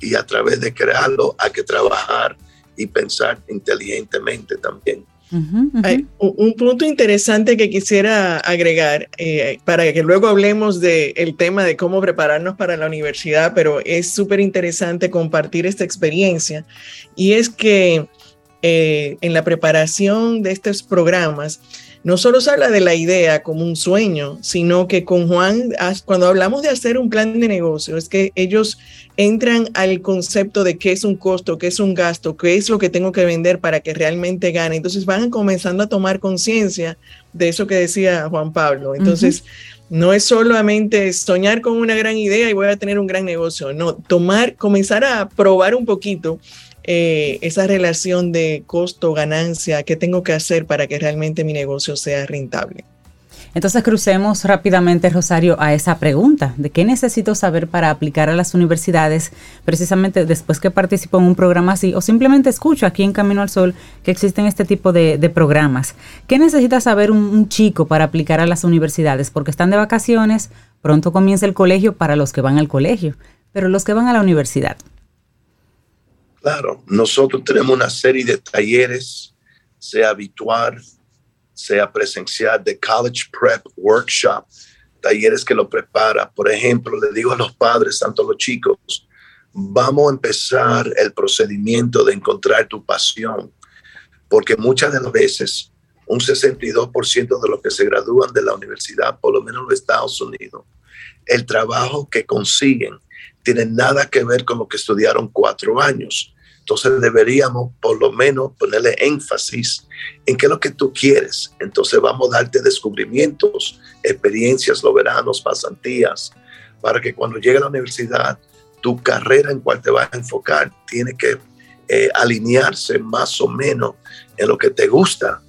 Y a través de crearlo hay que trabajar y pensar inteligentemente también. Un punto interesante que quisiera agregar eh, para que luego hablemos del tema de cómo prepararnos para la universidad, pero es súper interesante compartir esta experiencia y es que eh, en la preparación de estos programas, no solo se habla de la idea como un sueño, sino que con Juan, cuando hablamos de hacer un plan de negocio, es que ellos entran al concepto de qué es un costo, qué es un gasto, qué es lo que tengo que vender para que realmente gane. Entonces van comenzando a tomar conciencia de eso que decía Juan Pablo. Entonces, no es solamente soñar con una gran idea y voy a tener un gran negocio, no, tomar, comenzar a probar un poquito eh, esa relación de costo-ganancia, qué tengo que hacer para que realmente mi negocio sea rentable. Entonces crucemos rápidamente, Rosario, a esa pregunta de qué necesito saber para aplicar a las universidades, precisamente después que participo en un programa así, o simplemente escucho aquí en Camino al Sol que existen este tipo de, programas. ¿Qué necesita saber un, chico para aplicar a las universidades? Porque están de vacaciones, pronto comienza el colegio para los que van al colegio, pero los que van a la universidad. Claro, nosotros tenemos una serie de talleres, sea habitual, sea presencial, de College Prep Workshop, talleres que lo prepara. Por ejemplo, le digo a los padres, tanto a los chicos, vamos a empezar el procedimiento de encontrar tu pasión, porque muchas de las veces un 62% de los que se gradúan de la universidad, por lo menos en los Estados Unidos, el trabajo que consiguen tiene nada que ver con lo que estudiaron cuatro años. Entonces deberíamos por lo menos ponerle énfasis en qué es lo que tú quieres. Entonces vamos a darte descubrimientos, experiencias, los veranos, pasantías, para que cuando llegue a la universidad, tu carrera en cual te vas a enfocar tiene que eh, alinearse más o menos en lo que te gusta.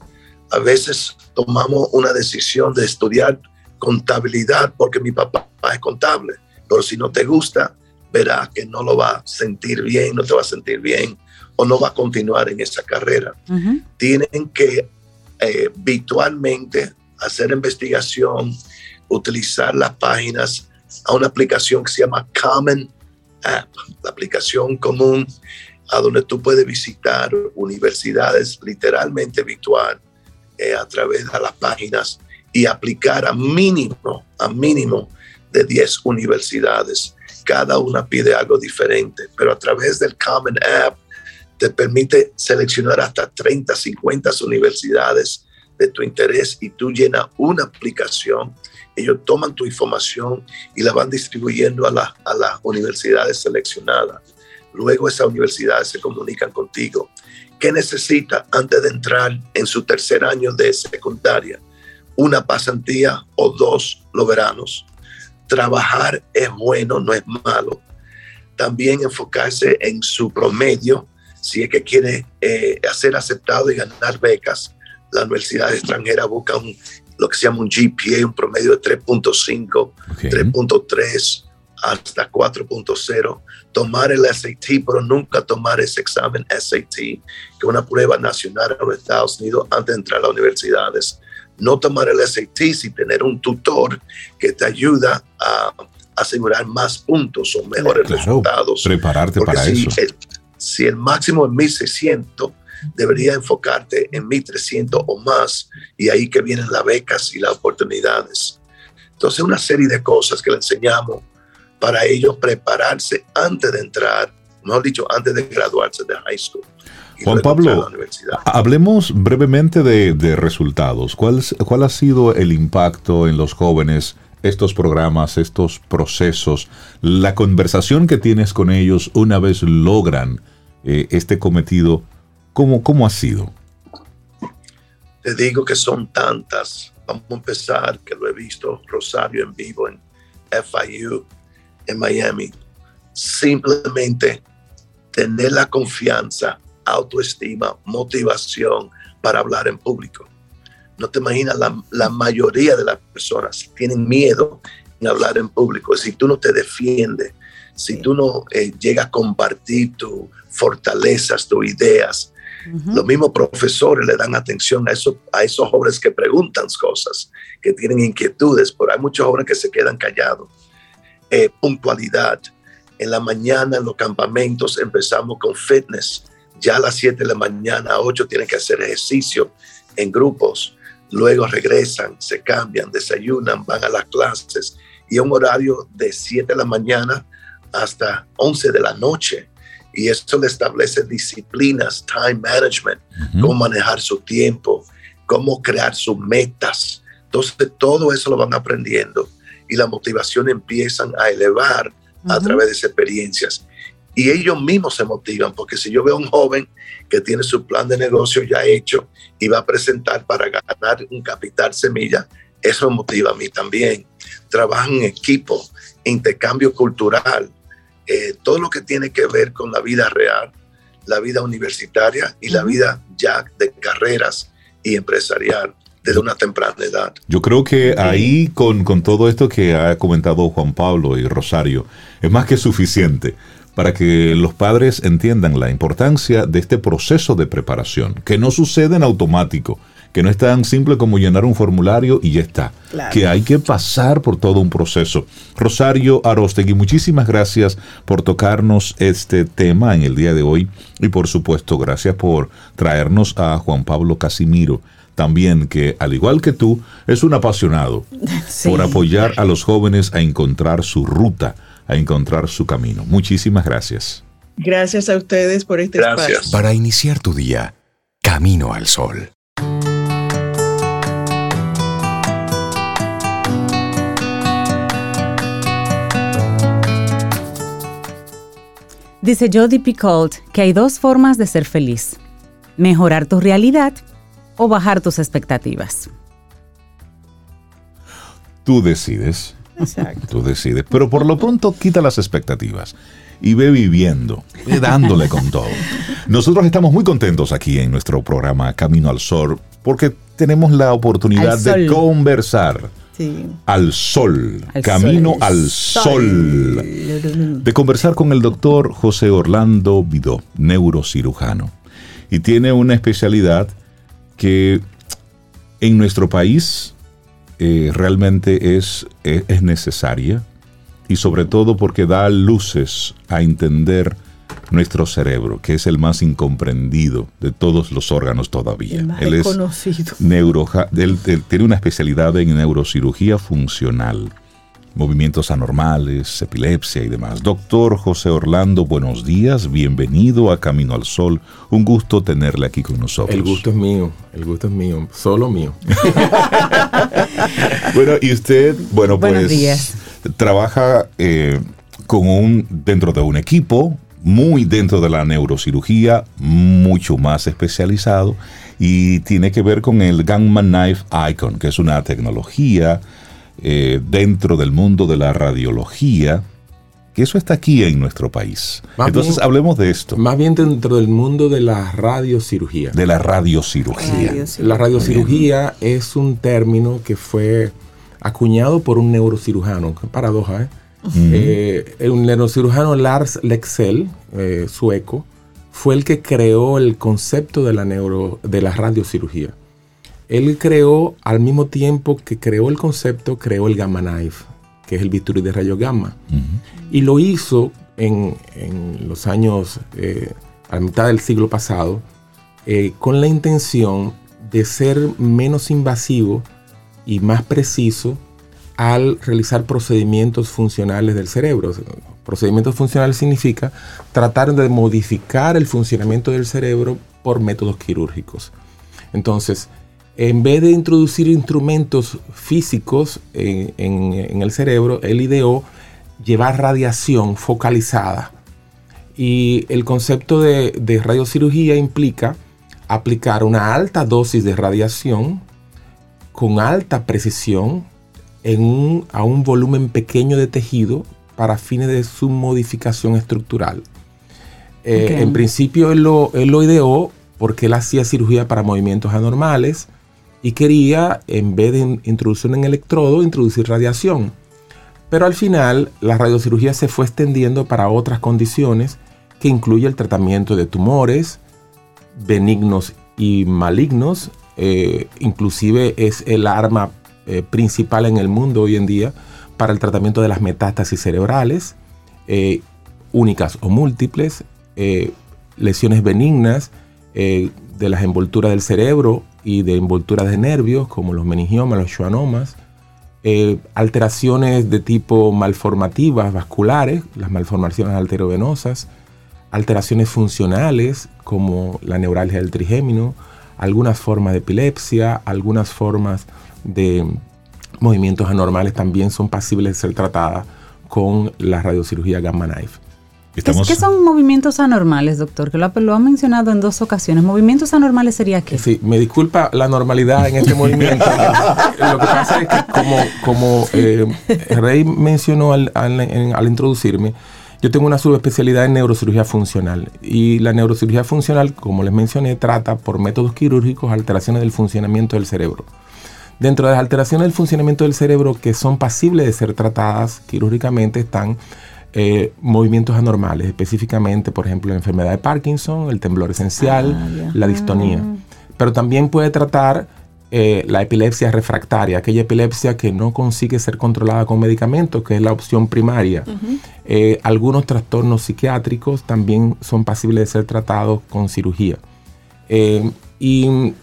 A veces tomamos una decisión de estudiar contabilidad porque mi papá es contable, pero si no te gusta, verás que no lo va a sentir bien, no te va a sentir bien o no va a continuar en esa carrera. Tienen que eh, virtualmente hacer investigación, utilizar las páginas a una aplicación que se llama Common App, la aplicación común a donde tú puedes visitar universidades literalmente virtual eh, a través de las páginas y aplicar a mínimo, a mínimo de 10 universidades cada una pide algo diferente, pero a través del Common App te permite seleccionar hasta 30, 50 universidades de tu interés y tú llenas una aplicación. Ellos toman tu información y la van distribuyendo a, a las universidades seleccionadas. Luego esas universidades se comunican contigo. ¿Qué necesita antes de entrar en su tercer año de secundaria? Una pasantía o dos los veranos trabajar es bueno, no es malo. También enfocarse en su promedio, si es que quiere eh, ser aceptado y ganar becas. La universidad extranjera busca un, lo que se llama un GPA, un promedio de 3.5, 3.3 hasta 4.0. Tomar el SAT, pero nunca tomar ese examen SAT, que es una prueba nacional en los Estados Unidos antes de entrar a las universidades no tomar el SAT y tener un tutor que te ayuda a asegurar más puntos o mejores resultados. Prepararte para eso. si el máximo es 1600, debería enfocarte en 1300 o más y ahí que vienen las becas y las oportunidades. Entonces, una serie de cosas que le enseñamos para ellos prepararse antes de entrar, mejor dicho, antes de graduarse de high school. Juan Pablo, hablemos brevemente de, resultados. ¿Cuál, ¿Cuál ha sido el impacto en los jóvenes, estos programas, estos procesos, la conversación que tienes con ellos una vez logran eh, este cometido? ¿Cómo, ¿Cómo ha sido? Te digo que son tantas. Vamos a empezar, que lo he visto Rosario en vivo en FIU, en Miami. Simplemente tener la confianza autoestima, motivación para hablar en público. No te imaginas, la, mayoría de las personas tienen miedo en hablar en público. Si tú no te defiendes, si tú no eh, llegas a compartir tus fortalezas, tus ideas, los mismos profesores le dan atención a, eso, a esos jóvenes que preguntan cosas, que tienen inquietudes, pero hay muchos jóvenes que se quedan callados. Eh, puntualidad. En la mañana en los campamentos empezamos con fitness Ya a las 7 de la mañana, a 8 tienen que hacer ejercicio en grupos. Luego regresan, se cambian, desayunan, van a las clases y un horario de 7 de la mañana hasta 11 de la noche. Y eso le establece disciplinas, time management, cómo manejar su tiempo, cómo crear sus metas. Entonces, todo eso lo van aprendiendo y la motivación empiezan a elevar a través de esas experiencias. Y ellos mismos se motivan, porque si yo veo a un joven que tiene su plan de negocio ya hecho y va a presentar para ganar un capital semilla, eso me motiva a mí también. Trabajan en equipo, intercambio cultural, eh, todo lo que tiene que ver con la vida real, la vida universitaria y la vida ya de carreras y empresarial desde una temprana edad. Yo creo que ahí con, con todo esto que ha comentado Juan Pablo y Rosario, es más que suficiente para que los padres entiendan la importancia de este proceso de preparación, que no sucede en automático, que no es tan simple como llenar un formulario y ya está, que hay que pasar por todo un proceso. Rosario Arostegui, muchísimas gracias por tocarnos este tema en el día de hoy y por supuesto gracias por traernos a Juan Pablo Casimiro también que, al igual que tú, es un apasionado por apoyar a los jóvenes a encontrar su ruta, a encontrar su camino. Muchísimas gracias. Gracias a ustedes por este espacio. Para iniciar tu día, Camino al Sol. Dice Jody Picoult que hay dos formas de ser feliz. Mejorar tu realidad o bajar tus expectativas? Tú decides. Exacto. Tú decides. Pero por lo pronto quita las expectativas y ve viviendo, ve dándole con todo. Nosotros estamos muy contentos aquí en nuestro programa Camino al Sol porque tenemos la oportunidad de conversar. Al sol, camino al sol. De conversar con el doctor José Orlando Vidó, neurocirujano. Y tiene una especialidad que en nuestro país eh, realmente es, es, necesaria y sobre todo porque da luces a entender nuestro cerebro, que es el más incomprendido de todos los órganos todavía. él es conocido. él tiene una especialidad en neurocirugía funcional movimientos anormales, epilepsia y demás. Doctor José Orlando, buenos días, bienvenido a Camino al Sol. Un gusto tenerle aquí con nosotros. El gusto es mío, el gusto es mío, solo mío. bueno, y usted, bueno, pues trabaja eh, con un, dentro de un equipo, muy dentro de la neurocirugía, mucho más especializado, y tiene que ver con el Gamma Knife Icon, que es una tecnología eh, dentro del mundo de la radiología, que eso está aquí en nuestro país. Entonces hablemos de esto. Más bien dentro del mundo de la radiocirugía. De la radiocirugía. La radiocirugía es un término que fue acuñado por un neurocirujano, qué paradoja, ¿eh? eh el neurocirujano Lars Lexell, eh, sueco, fue el que creó el concepto de la, neuro, de la radiocirugía. Él creó, al mismo tiempo que creó el concepto, creó el Gamma Knife, que es el bisturí de rayo gamma. Y lo hizo en, los años, eh, a la mitad del siglo pasado, eh, con la intención de ser menos invasivo y más preciso al realizar procedimientos funcionales del cerebro. Procedimientos funcionales significa tratar de modificar el funcionamiento del cerebro por métodos quirúrgicos. Entonces, en vez de introducir instrumentos físicos en, el cerebro, él ideó llevar radiación focalizada. Y el concepto de, radiocirugía implica aplicar una alta dosis de radiación con alta precisión a un volumen pequeño de tejido para fines de su modificación estructural. Eh, en principio él lo, él lo ideó porque él hacía cirugía para movimientos anormales, y quería, en vez de introducir un electrodo, introducir radiación. Pero al final, la radiocirugía se fue extendiendo para otras condiciones que incluye el tratamiento de tumores benignos y malignos. Eh, inclusive es el arma eh, principal en el mundo hoy en día para el tratamiento de las metástasis cerebrales, eh, únicas o múltiples, lesiones benignas de las envolturas del cerebro y de envolturas de nervios, como los meningiomas, los schwannomas, eh, alteraciones de tipo malformativas vasculares, las malformaciones arteriovenosas, alteraciones funcionales como la neuralgia del trigémino, algunas formas de epilepsia, algunas formas de movimientos anormales también son posibles de ser tratadas con la radiocirugía Gamma Knife. ¿Qué, son movimientos anormales, doctor? Que lo, ha mencionado en dos ocasiones. ¿Movimientos anormales sería qué? Sí, me disculpa la normalidad en este movimiento. lo que pasa es que como, como eh, Rey mencionó al, al, introducirme, yo tengo una subespecialidad en neurocirugía funcional. Y la neurocirugía funcional, como les mencioné, trata por métodos quirúrgicos alteraciones del funcionamiento del cerebro. Dentro de las alteraciones del funcionamiento del cerebro que son pasibles de ser tratadas quirúrgicamente están eh, movimientos anormales, específicamente, por ejemplo, la enfermedad de Parkinson, el temblor esencial, ah, la distonía. Mm. Pero también puede tratar eh, la epilepsia refractaria, aquella epilepsia que no consigue ser controlada con medicamentos, que es la opción primaria. Eh, algunos trastornos psiquiátricos también son posibles de ser tratados con cirugía. y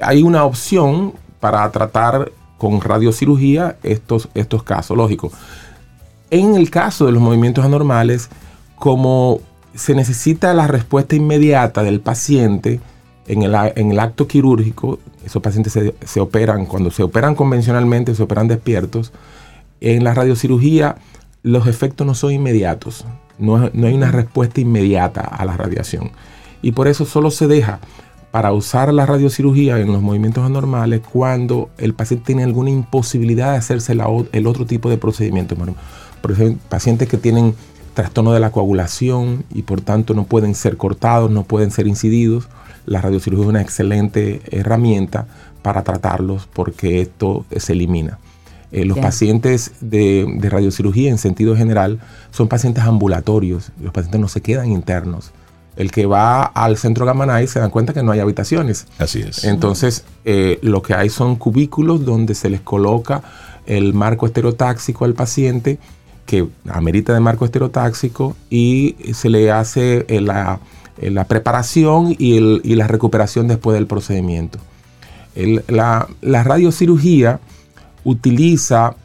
hay una opción para tratar con radiocirugía estos, estos casos, lógico. En el caso de los movimientos anormales, como se necesita la respuesta inmediata del paciente en el, acto quirúrgico, esos pacientes se, operan, cuando se operan convencionalmente, se operan despiertos, en la radiocirugía los efectos no son inmediatos, no, no hay una respuesta inmediata a la radiación. Y por eso solo se deja para usar la radiocirugía en los movimientos anormales cuando el paciente tiene alguna imposibilidad de hacerse el otro tipo de procedimiento pacientes que tienen trastorno de la coagulación y por tanto no pueden ser cortados, no pueden ser incididos. La radiocirugía es una excelente herramienta para tratarlos porque esto se elimina. Eh, los pacientes de, radiocirugía en sentido general son pacientes ambulatorios, los pacientes no se quedan internos. El que va al centro Gamma Knife se dan cuenta que no hay habitaciones. Así es. Entonces, eh, lo que hay son cubículos donde se les coloca el marco estereotáxico al paciente que amerita de marco estereotáxico y se le hace eh, la, eh, la preparación y, la recuperación después del procedimiento. la, radiocirugía utiliza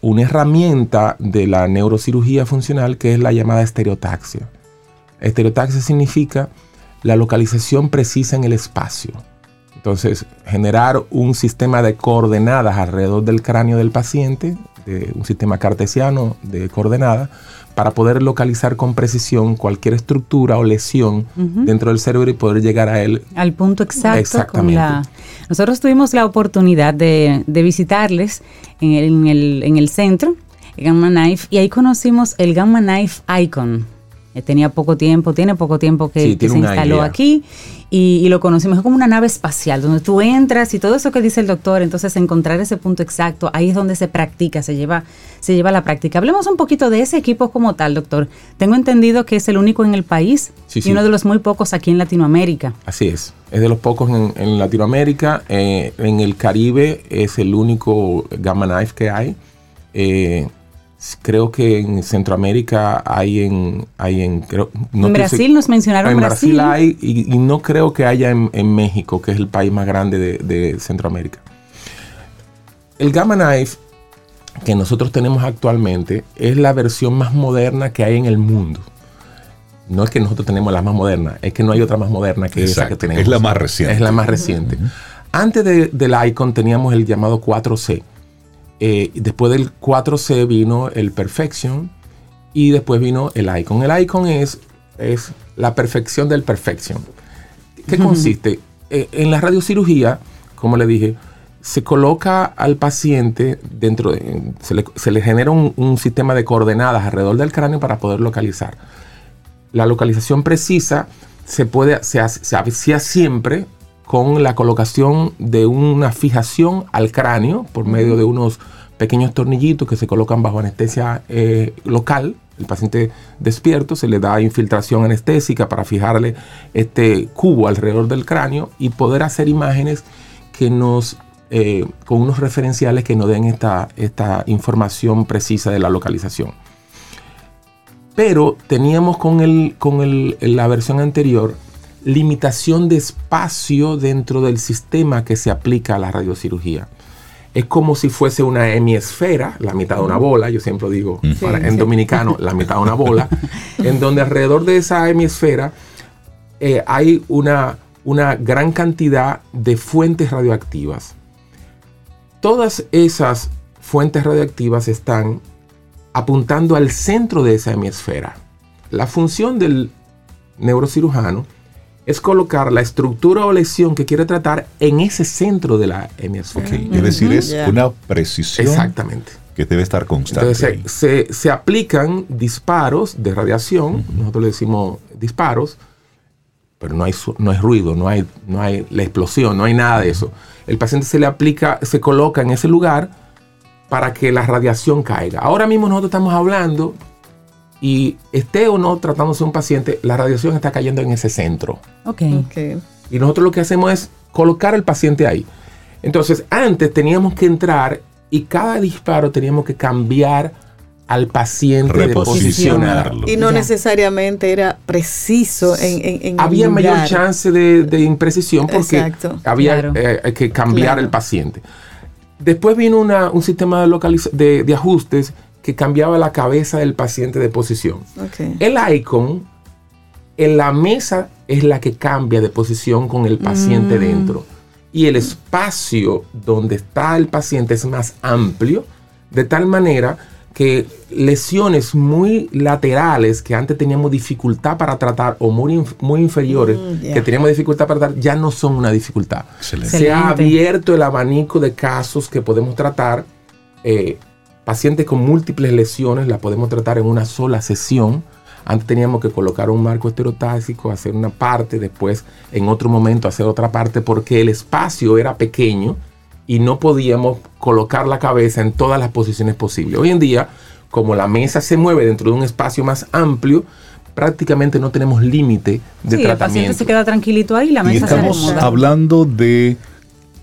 una herramienta de la neurocirugía funcional que es la llamada estereotaxia. Estereotaxia significa la localización precisa en el espacio. Entonces, generar un sistema de coordenadas alrededor del cráneo del paciente, un sistema cartesiano de coordenadas para poder localizar con precisión cualquier estructura o lesión dentro del cerebro y poder llegar a él. Al punto exacto. Exactamente. Nosotros tuvimos la oportunidad de, visitarles en el, en el centro, Gamma Knife, y ahí conocimos el Gamma Knife Icon tenía poco tiempo, tiene poco tiempo que, se instaló aquí y, lo conocimos. Es como una nave espacial donde tú entras y todo eso que dice el doctor, entonces encontrar ese punto exacto, ahí es donde se practica, se lleva, se lleva la práctica. Hablemos un poquito de ese equipo como tal, doctor. Tengo entendido que es el único en el país y uno de los muy pocos aquí en Latinoamérica. Así es, es de los pocos en, Latinoamérica. Eh, en el Caribe es el único Gamma Knife que hay. Eh, creo que en Centroamérica hay en hay en en Brasil nos mencionaron en Brasil, hay y, no creo que haya en, México que es el país más grande de, Centroamérica. El Gamma Knife que nosotros tenemos actualmente es la versión más moderna que hay en el mundo. No es que nosotros tenemos la más moderna es que no hay otra más moderna que esa que tenemos es la más reciente. Es la más reciente. Antes del Icon teníamos el llamado 4C eh, después del 4C vino el Perfection y después vino el Icon. El Icon es, es la perfección del Perfection. ¿Qué consiste? Eh, en la radiocirugía, como le dije, se coloca al paciente dentro, de, se, le, genera un, sistema de coordenadas alrededor del cráneo para poder localizar. La localización precisa se puede, se, se hacía siempre con la colocación de una fijación al cráneo por medio de unos pequeños tornillitos que se colocan bajo anestesia eh, local. El paciente despierto se le da infiltración anestésica para fijarle este cubo alrededor del cráneo y poder hacer imágenes que nos eh, con unos referenciales que nos den esta, esta información precisa de la localización. Pero teníamos con, el, con la versión anterior limitación de espacio dentro del sistema que se aplica a la radiocirugía. Es como si fuese una hemisfera, la mitad de una bola, yo siempre digo para- en dominicano, la mitad de una bola, en donde alrededor de esa hemisfera eh, hay una, una gran cantidad de fuentes radioactivas. Todas esas fuentes radioactivas están apuntando al centro de esa hemisfera. La función del neurocirujano es colocar la estructura o lesión que quiere tratar en ese centro de la hemisfera. Ok, Es decir, es una precisión Exactamente. que debe estar constante. Entonces se, se- se aplican disparos de radiación, nosotros le decimos disparos, pero no hay, no hay ruido, no hay, no hay la explosión, no hay nada de eso. El paciente se le aplica, se coloca en ese lugar para que la radiación caiga. Ahora mismo nosotros estamos hablando y esté o no tratándose un paciente, la radiación está cayendo en ese centro. Ok. Ok. Y nosotros lo que hacemos es colocar al paciente ahí. Entonces, antes teníamos que entrar y cada disparo teníamos que cambiar al paciente de posición. Reposicionarlo. Y no Ya. necesariamente era preciso en, en, en Había mayor lugar. chance de, de imprecisión porque Exacto. había Claro. eh, que cambiar Claro. el paciente. Después vino una- un sistema de, de, de ajustes que cambiaba la cabeza del paciente de posición. El icon en la mesa es la que cambia de posición con el paciente dentro. Y el espacio donde está el paciente es más amplio, de tal manera que lesiones muy laterales que antes teníamos dificultad para tratar o muy, inf- muy inferiores Mm, que teníamos dificultad para tratar ya no son una dificultad. Excelente. Se ha abierto el abanico de casos que podemos tratar. eh, pacientes con múltiples lesiones la podemos tratar en una sola sesión. Antes teníamos que colocar un marco estereotáxico, hacer una parte, después en otro momento hacer otra parte, porque el espacio era pequeño y no podíamos colocar la cabeza en todas las posiciones posibles. Hoy en día, como la mesa se mueve dentro de un espacio más amplio, prácticamente no tenemos límite de Sí, el paciente tratamiento. se queda tranquilito ahí, la Y mesa se estamos hablando de,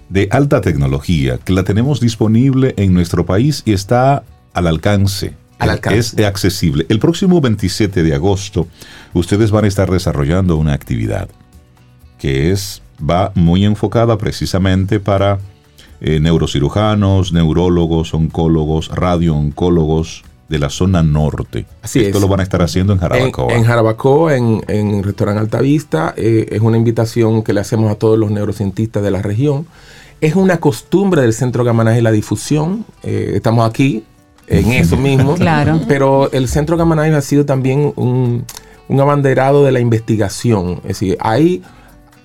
de alta tecnología, que la tenemos disponible en nuestro país y está al alcance. Al alcance. Es accesible. El próximo 27 de agosto, ustedes van a estar desarrollando una actividad que es, va muy enfocada precisamente para eh, neurocirujanos, neurólogos, oncólogos, radiooncólogos de la zona norte. Así Esto es. lo van a estar haciendo en En, Jarabacoa. en Jarabacoa, en, en Restaurante Altavista, eh, es una invitación que le hacemos a todos los neurocientistas de la región. Es una costumbre del Centro Gamanaje la difusión. eh, estamos aquí en eso mismo. Claro. Pero el Centro Gamanaje ha sido también un, un abanderado de la investigación. Es decir, hay,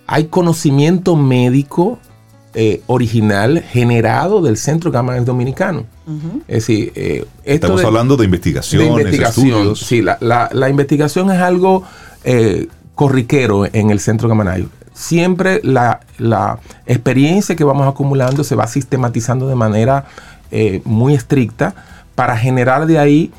hay conocimiento médico eh, original generado del Centro Gamanaje Dominicano. Es decir, eh, esto Estamos de- hablando de de investigaciones, investigación. estudios. Sí, la, la- la investigación es algo eh, corriquero en el centro Gamanayo. Siempre la, la experiencia que vamos acumulando se va sistematizando de manera eh, muy estricta para generar de ahí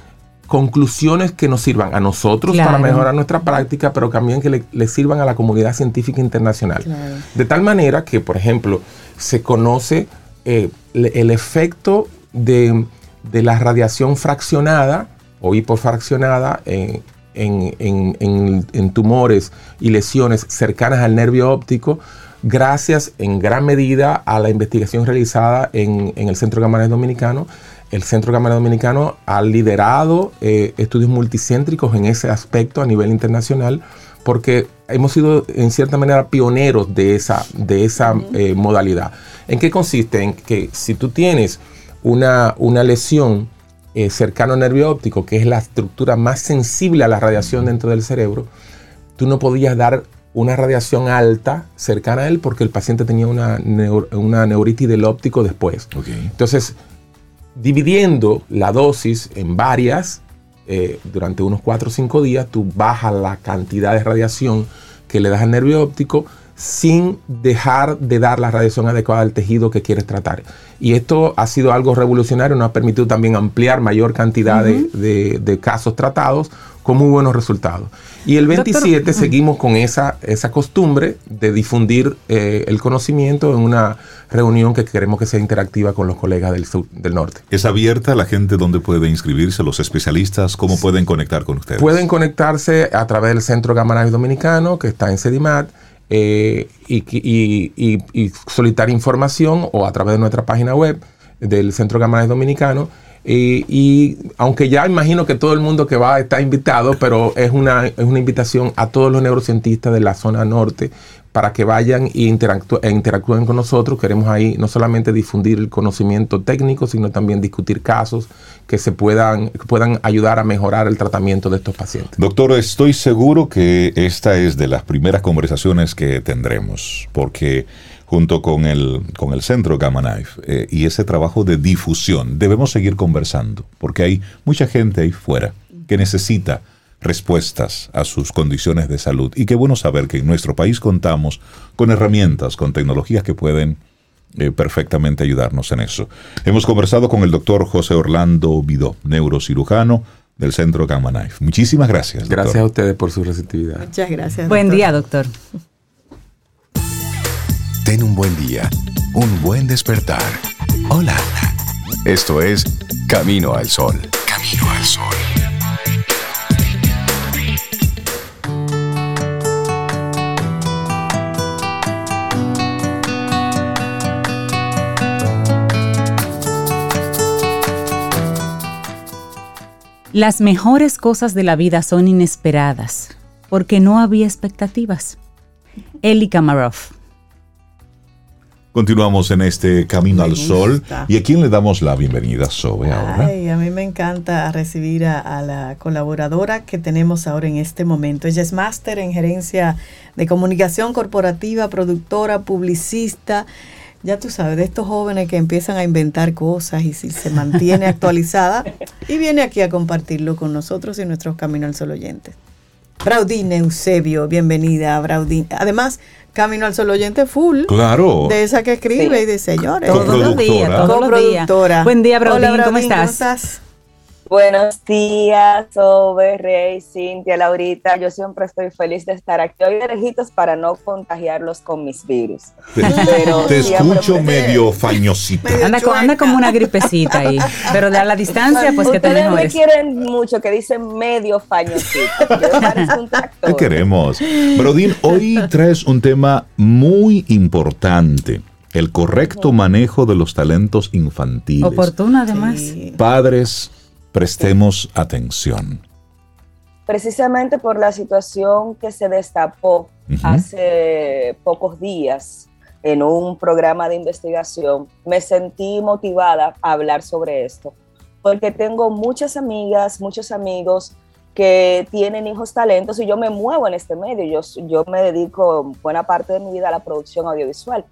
conclusiones que nos sirvan a nosotros para mejorar nuestra práctica, pero también que le, le sirvan a la comunidad científica internacional. Claro. De tal manera que, por ejemplo, se conoce eh, le- el efecto de, de la radiación fraccionada o hipofraccionada en, en- en- tumores y lesiones cercanas al nervio óptico, gracias en gran medida a la investigación realizada en, en el Centro Gamma Dominicano. El Centro Gamma Dominicano ha liderado eh, estudios multicéntricos en ese aspecto a nivel internacional porque hemos sido en cierta manera pioneros de esa, de esa eh, modalidad. ¿En qué consiste? En que si tú tienes una, una lesión eh, cercano al nervio óptico, que es la estructura más sensible a la radiación dentro del cerebro, tú no podías dar una radiación alta cercana a él porque el paciente tenía una, neur- una neuritis del óptico después. Entonces, dividiendo la dosis en varias, eh, durante unos 4 o 5 días, tú bajas la cantidad de radiación que le das al nervio óptico sin dejar de dar la radiación adecuada al tejido que quieres tratar. Y esto ha sido algo revolucionario, nos ha permitido también ampliar mayor cantidad de, de- de casos tratados con muy buenos resultados. Y el 27 seguimos con esa, esa costumbre de difundir eh, el conocimiento en una reunión que queremos que sea interactiva con los colegas del sur, del norte. ¿Es abierta la gente donde puede inscribirse, los especialistas? ¿Cómo pueden conectar con ustedes? Pueden conectarse a través del Centro Gamma Dominicano, que está en Sedimat, eh, y, solicitar información o a través de nuestra página web del Centro Gamma Dominicano y, aunque ya imagino que todo el mundo que va está invitado, pero es una, es una invitación a todos los neurocientistas de la zona norte para que vayan e, e interactúen con nosotros. Queremos ahí no solamente difundir el conocimiento técnico, sino también discutir casos que se puedan, que puedan ayudar a mejorar el tratamiento de estos pacientes. Doctor, estoy seguro que esta es de las primeras conversaciones que tendremos, porque junto con el, con el centro Gamma Knife eh, y ese trabajo de difusión. Debemos seguir conversando porque hay mucha gente ahí fuera que necesita respuestas a sus condiciones de salud y qué bueno saber que en nuestro país contamos con herramientas, con tecnologías que pueden eh, perfectamente ayudarnos en eso. Hemos conversado con el doctor José Orlando Vidó, neurocirujano del Centro Gamma Knife. Muchísimas gracias. Gracias a ustedes por su receptividad. Muchas gracias. Buen día, doctor. Ten un buen día, un buen despertar. Hola. Esto es Camino al Sol. Camino al Sol. Las mejores cosas de la vida son inesperadas, porque no había expectativas. Eli Kamaroff. Continuamos en este Camino al Sol. ¿Y a quién le damos la bienvenida, Sobe, ahora? Ay, a mí me encanta recibir a, la colaboradora que tenemos ahora en este momento. Ella es máster en gerencia de comunicación corporativa, productora, publicista. Ya tú sabes, de estos jóvenes que empiezan a inventar cosas y si se mantiene actualizada. Y viene aquí a compartirlo con nosotros y nuestros Camino al Sol oyentes. Braudine Eusebio, bienvenida, Braudine. Además, Camino al Sol oyente full. Claro. De esa que escribe y de señores. Todos los días, todos los días. Buen día, Braudín, ¿cómo estás? Buenos días, Sobe, Rey, Cintia, Laurita. Yo siempre estoy feliz de estar aquí hoy de lejitos para no contagiarlos con mis virus. Te, escucho medio fañosita. Anda, anda, como una gripecita ahí. Pero de la distancia, pues que te Ustedes me quieren mucho, que dicen medio fañosita. Te queremos. Brodín, hoy traes un tema muy importante el correcto manejo de los talentos infantiles. Oportuno además. Padres, prestemos atención. Precisamente por la situación que se destapó hace pocos días en un programa de investigación, me sentí motivada a hablar sobre esto, porque tengo muchas amigas, muchos amigos que tienen hijos talentos y yo me muevo en este medio, yo, yo me dedico buena parte de mi vida a la producción audiovisual.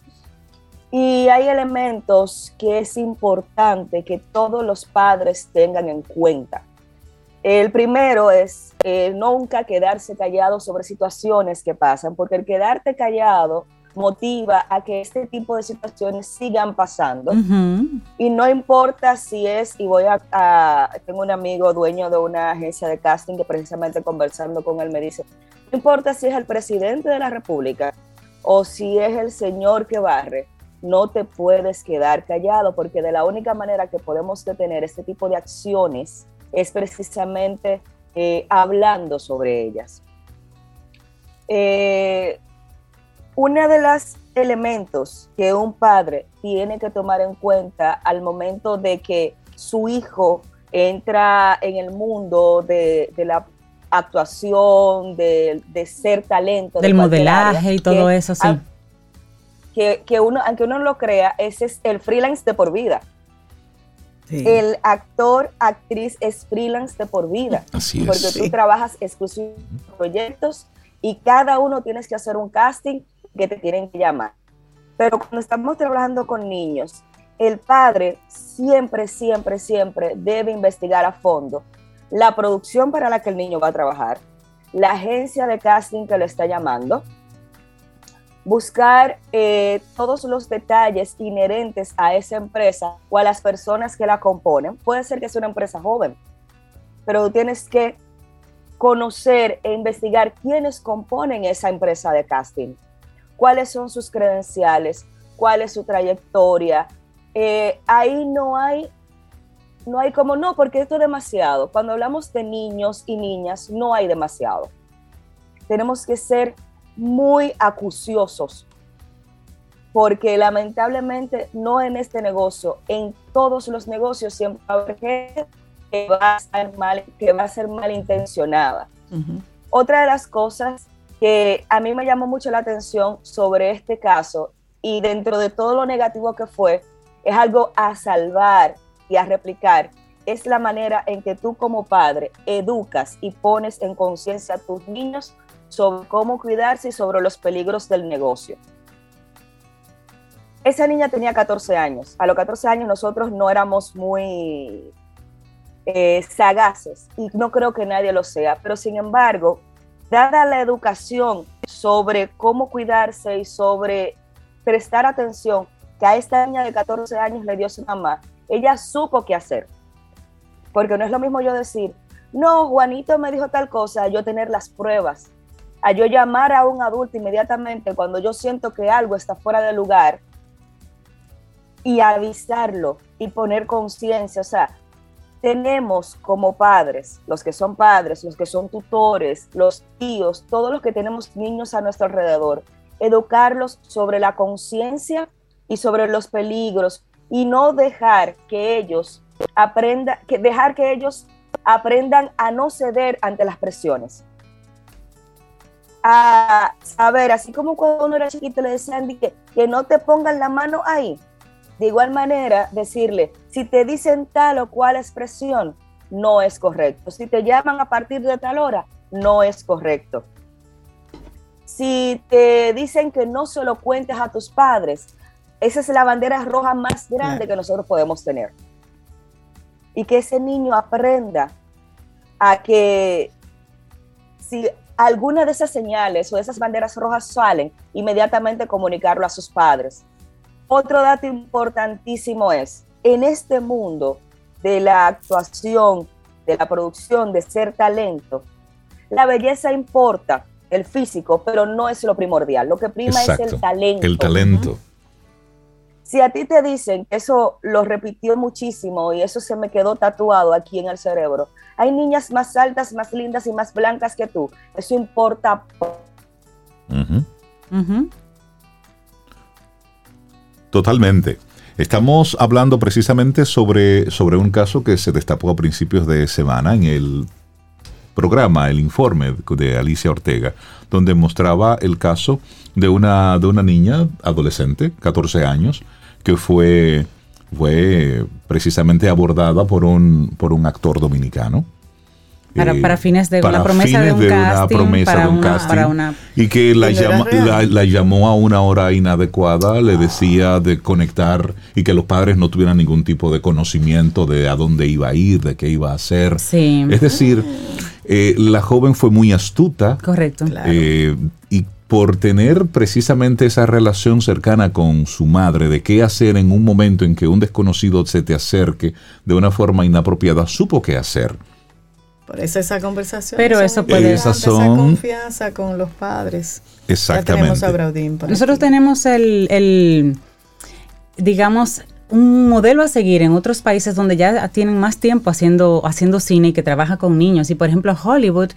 Y hay elementos que es importante que todos los padres tengan en cuenta. El primero es eh, nunca quedarse callado sobre situaciones que pasan, porque el quedarte callado motiva a que este tipo de situaciones sigan pasando. Y no importa si es, y voy a, tengo un amigo dueño de una agencia de casting que precisamente conversando con él me dice, no importa si es el presidente de la República o si es el señor que barre, no te puedes quedar callado porque de la única manera que podemos detener este tipo de acciones es precisamente eh, hablando sobre ellas. Eh, uno de los elementos que un padre tiene que tomar en cuenta al momento de que su hijo entra en el mundo de, la actuación, de, ser talento. Del modelaje y todo eso, sí que, uno, aunque uno no lo crea, ese es el freelance de por vida. El actor, actriz es freelance de por vida. Así es. Porque tú trabajas exclusivamente en proyectos y cada uno tienes que hacer un casting que te tienen que llamar. Pero cuando estamos trabajando con niños, el padre siempre, siempre, siempre debe investigar a fondo la producción para la que el niño va a trabajar, la agencia de casting que lo está llamando, buscar eh, todos los detalles inherentes a esa empresa o a las personas que la componen. Puede ser que sea una empresa joven, pero tienes que conocer e investigar quiénes componen esa empresa de casting, cuáles son sus credenciales, cuál es su trayectoria. Eh, ahí no hay, no hay como no, porque esto es demasiado. Cuando hablamos de niños y niñas, no hay demasiado. Tenemos que ser muy acuciosos, porque lamentablemente no en este negocio, en todos los negocios siempre va a haber gente que va a ser, mal, que va a ser malintencionada. Otra de las cosas que a mí me llamó mucho la atención sobre este caso y dentro de todo lo negativo que fue, es algo a salvar y a replicar. Es la manera en que tú como padre educas y pones en conciencia a tus niños sobre cómo cuidarse y sobre los peligros del negocio. Esa niña tenía 14 años. A los 14 años nosotros no éramos muy eh, sagaces y no creo que nadie lo sea, pero sin embargo, dada la educación sobre cómo cuidarse y sobre prestar atención que a esta niña de 14 años le dio su mamá, ella supo qué hacer. Porque no es lo mismo yo decir, no, Juanito me dijo tal cosa, yo tener las pruebas, a yo llamar a un adulto inmediatamente cuando yo siento que algo está fuera de lugar y avisarlo y poner conciencia. O sea, tenemos como padres, los que son padres, los que son tutores, los tíos, todos los que tenemos niños a nuestro alrededor, educarlos sobre la conciencia y sobre los peligros y no dejar que ellos aprendan, que dejar que ellos aprendan a no ceder ante las presiones. A saber, así como cuando uno era chiquito le decían que, que no te pongan la mano ahí. De igual manera, decirle, si te dicen tal o cual expresión, no es correcto. Si te llaman a partir de tal hora, no es correcto. Si te dicen que no se lo cuentes a tus padres, esa es la bandera roja más grande que nosotros podemos tener. Y que ese niño aprenda a que si alguna de esas señales o esas banderas rojas salen, inmediatamente comunicarlo a sus padres. Otro dato importantísimo es, en este mundo de la actuación, de la producción, de ser talento, la belleza importa, el físico, pero no es lo primordial. Lo que prima es el talento. El talento. Si a ti te dicen, eso lo repitió muchísimo y eso se me quedó tatuado aquí en el cerebro, hay niñas más altas, más lindas y más blancas que tú, eso importa. Totalmente. Estamos hablando precisamente sobre, sobre un caso que se destapó a principios de semana en el programa, el informe de Alicia Ortega, donde mostraba el caso de una, de una niña adolescente, 14 años, que fue, fue precisamente abordada por un, por un actor dominicano. Para, para, fines de una promesa de un casting. para una, y que la, la, llamó a una hora inadecuada, le decía de conectar y que los padres no tuvieran ningún tipo de conocimiento de a dónde iba a ir, de qué iba a hacer. Es decir, eh, la joven fue muy astuta. Correcto. Eh, y por tener precisamente esa relación cercana con su madre, de qué hacer en un momento en que un desconocido se te acerque de una forma inapropiada, supo qué hacer. Por eso esa conversación. Pero eso puede esa confianza con los padres. Exactamente. Nosotros tenemos el, el, digamos, un modelo a seguir en otros países donde ya tienen más tiempo haciendo, haciendo cine y que trabaja con niños. Y por ejemplo, Hollywood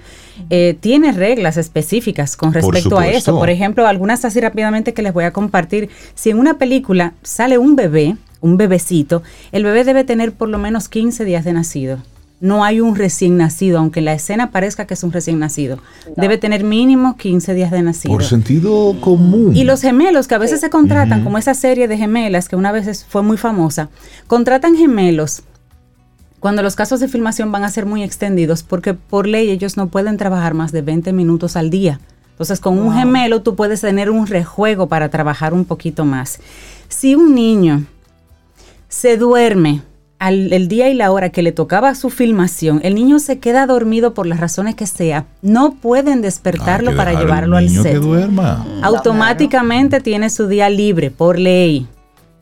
eh, tiene reglas específicas con respecto a eso. Por ejemplo, algunas así rápidamente que les voy a compartir. Si en una película sale un bebé, un bebecito, el bebé debe tener por lo menos 15 días de nacido no hay un recién nacido, aunque la escena parezca que es un recién nacido. Debe tener mínimo 15 días de nacido. Por sentido común. Y los gemelos, que a veces se contratan, como esa serie de gemelas que una vez fue muy famosa, contratan gemelos cuando los casos de filmación van a ser muy extendidos, porque por ley ellos no pueden trabajar más de 20 minutos al día. Entonces, con un gemelo tú puedes tener un rejuego para trabajar un poquito más. Si un niño se duerme el día y la hora que le tocaba su filmación, el niño se queda dormido por las razones que sea, no pueden despertarlo para llevarlo al set. duerma. Automáticamente tiene su día libre por ley.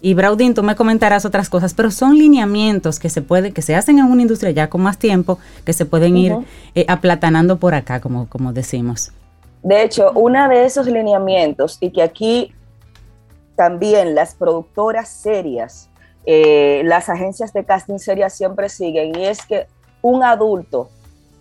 Y Braudín, tú me comentarás otras cosas, pero son lineamientos que se puede, que se hacen en una industria ya con más tiempo, que se pueden ir eh, aplatanando por acá, como, como decimos. De hecho, uno de esos lineamientos, y que aquí también las productoras serias, eh, las agencias de casting serias siempre siguen, y es que un adulto,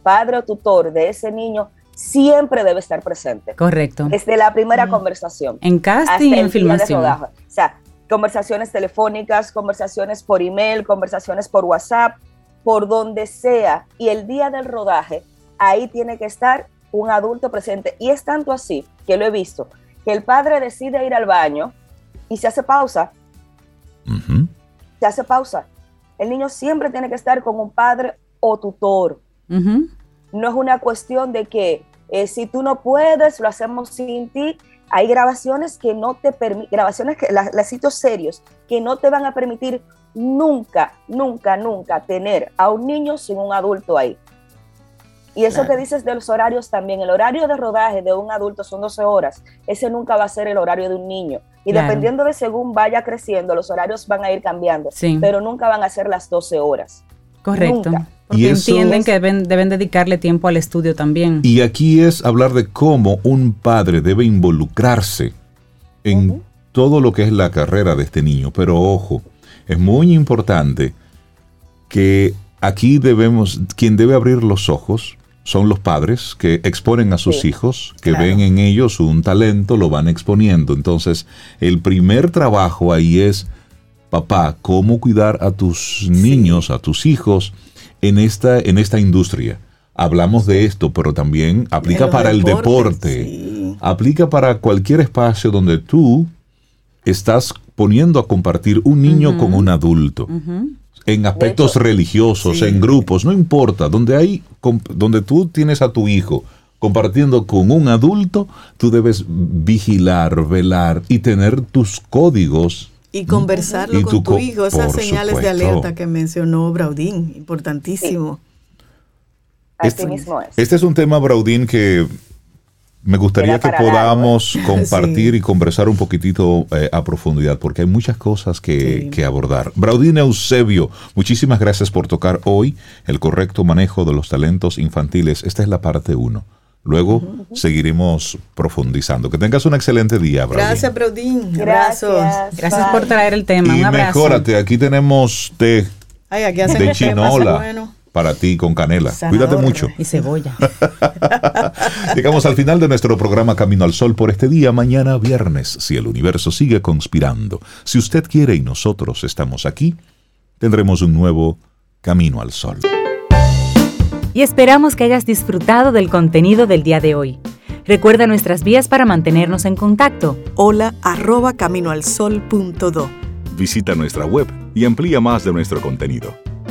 padre o tutor de ese niño, siempre debe estar presente. Correcto. Desde la primera conversación. En casting y en filmación. O sea, conversaciones telefónicas, conversaciones por email, conversaciones por WhatsApp, por donde sea. Y el día del rodaje, ahí tiene que estar un adulto presente. Y es tanto así que lo he visto, que el padre decide ir al baño y se hace pausa. Se hace pausa. El niño siempre tiene que estar con un padre o tutor. No es una cuestión de que eh, si tú no puedes, lo hacemos sin ti. Hay grabaciones que no te permiten, grabaciones, que, las, sitios serios, que no te van a permitir nunca, nunca, nunca tener a un niño sin un adulto ahí. Y eso que dices de los horarios también, el horario de rodaje de un adulto son 12 horas, ese nunca va a ser el horario de un niño. Y dependiendo de según vaya creciendo, los horarios van a ir cambiando, pero nunca van a ser las 12 horas. Correcto. Porque entienden que deben, deben dedicarle tiempo al estudio también. Y aquí es hablar de cómo un padre debe involucrarse en todo lo que es la carrera de este niño. Pero ojo, es muy importante que aquí debemos, quien debe abrir los ojos son los padres que exponen a sus hijos, que ven en ellos un talento, lo van exponiendo. Entonces, el primer trabajo ahí es, papá, cómo cuidar a tus niños, a tus hijos en esta, en esta industria. Hablamos de esto, pero también aplica para el deporte, aplica para cualquier espacio donde tú estás poniendo a compartir un niño con un adulto. En aspectos religiosos, en grupos, no importa, donde hay, donde tú tienes a tu hijo compartiendo con un adulto, tú debes vigilar, velar y tener tus códigos. Y conversarlo con tu hijo, esas señales de alerta que mencionó Braudín, importantísimo. Este, mismo es. este es un tema, Braudín, que me gustaría que podamos compartir y conversar un poquitito eh, a profundidad, porque hay muchas cosas que, que, abordar. Braudín Eusebio, muchísimas gracias por tocar hoy el correcto manejo de los talentos infantiles. Esta es la parte 1. Luego seguiremos profundizando. Que tengas un excelente día, Braudín. Gracias, Braudín. Gracias. Gracias por traer el tema. Y un abrazo. mejórate. Aquí tenemos té de chinola. Para ti con canela. Cuídate mucho. Y cebolla. Llegamos al final de nuestro programa Camino al Sol por este día, mañana viernes, si el universo sigue conspirando. Si usted quiere y nosotros estamos aquí, tendremos un nuevo Camino al Sol y esperamos que hayas disfrutado del contenido del día de hoy. Recuerda nuestras vías para mantenernos en contacto. Hola arroba caminoalsol.do. Visita nuestra web y amplía más de nuestro contenido.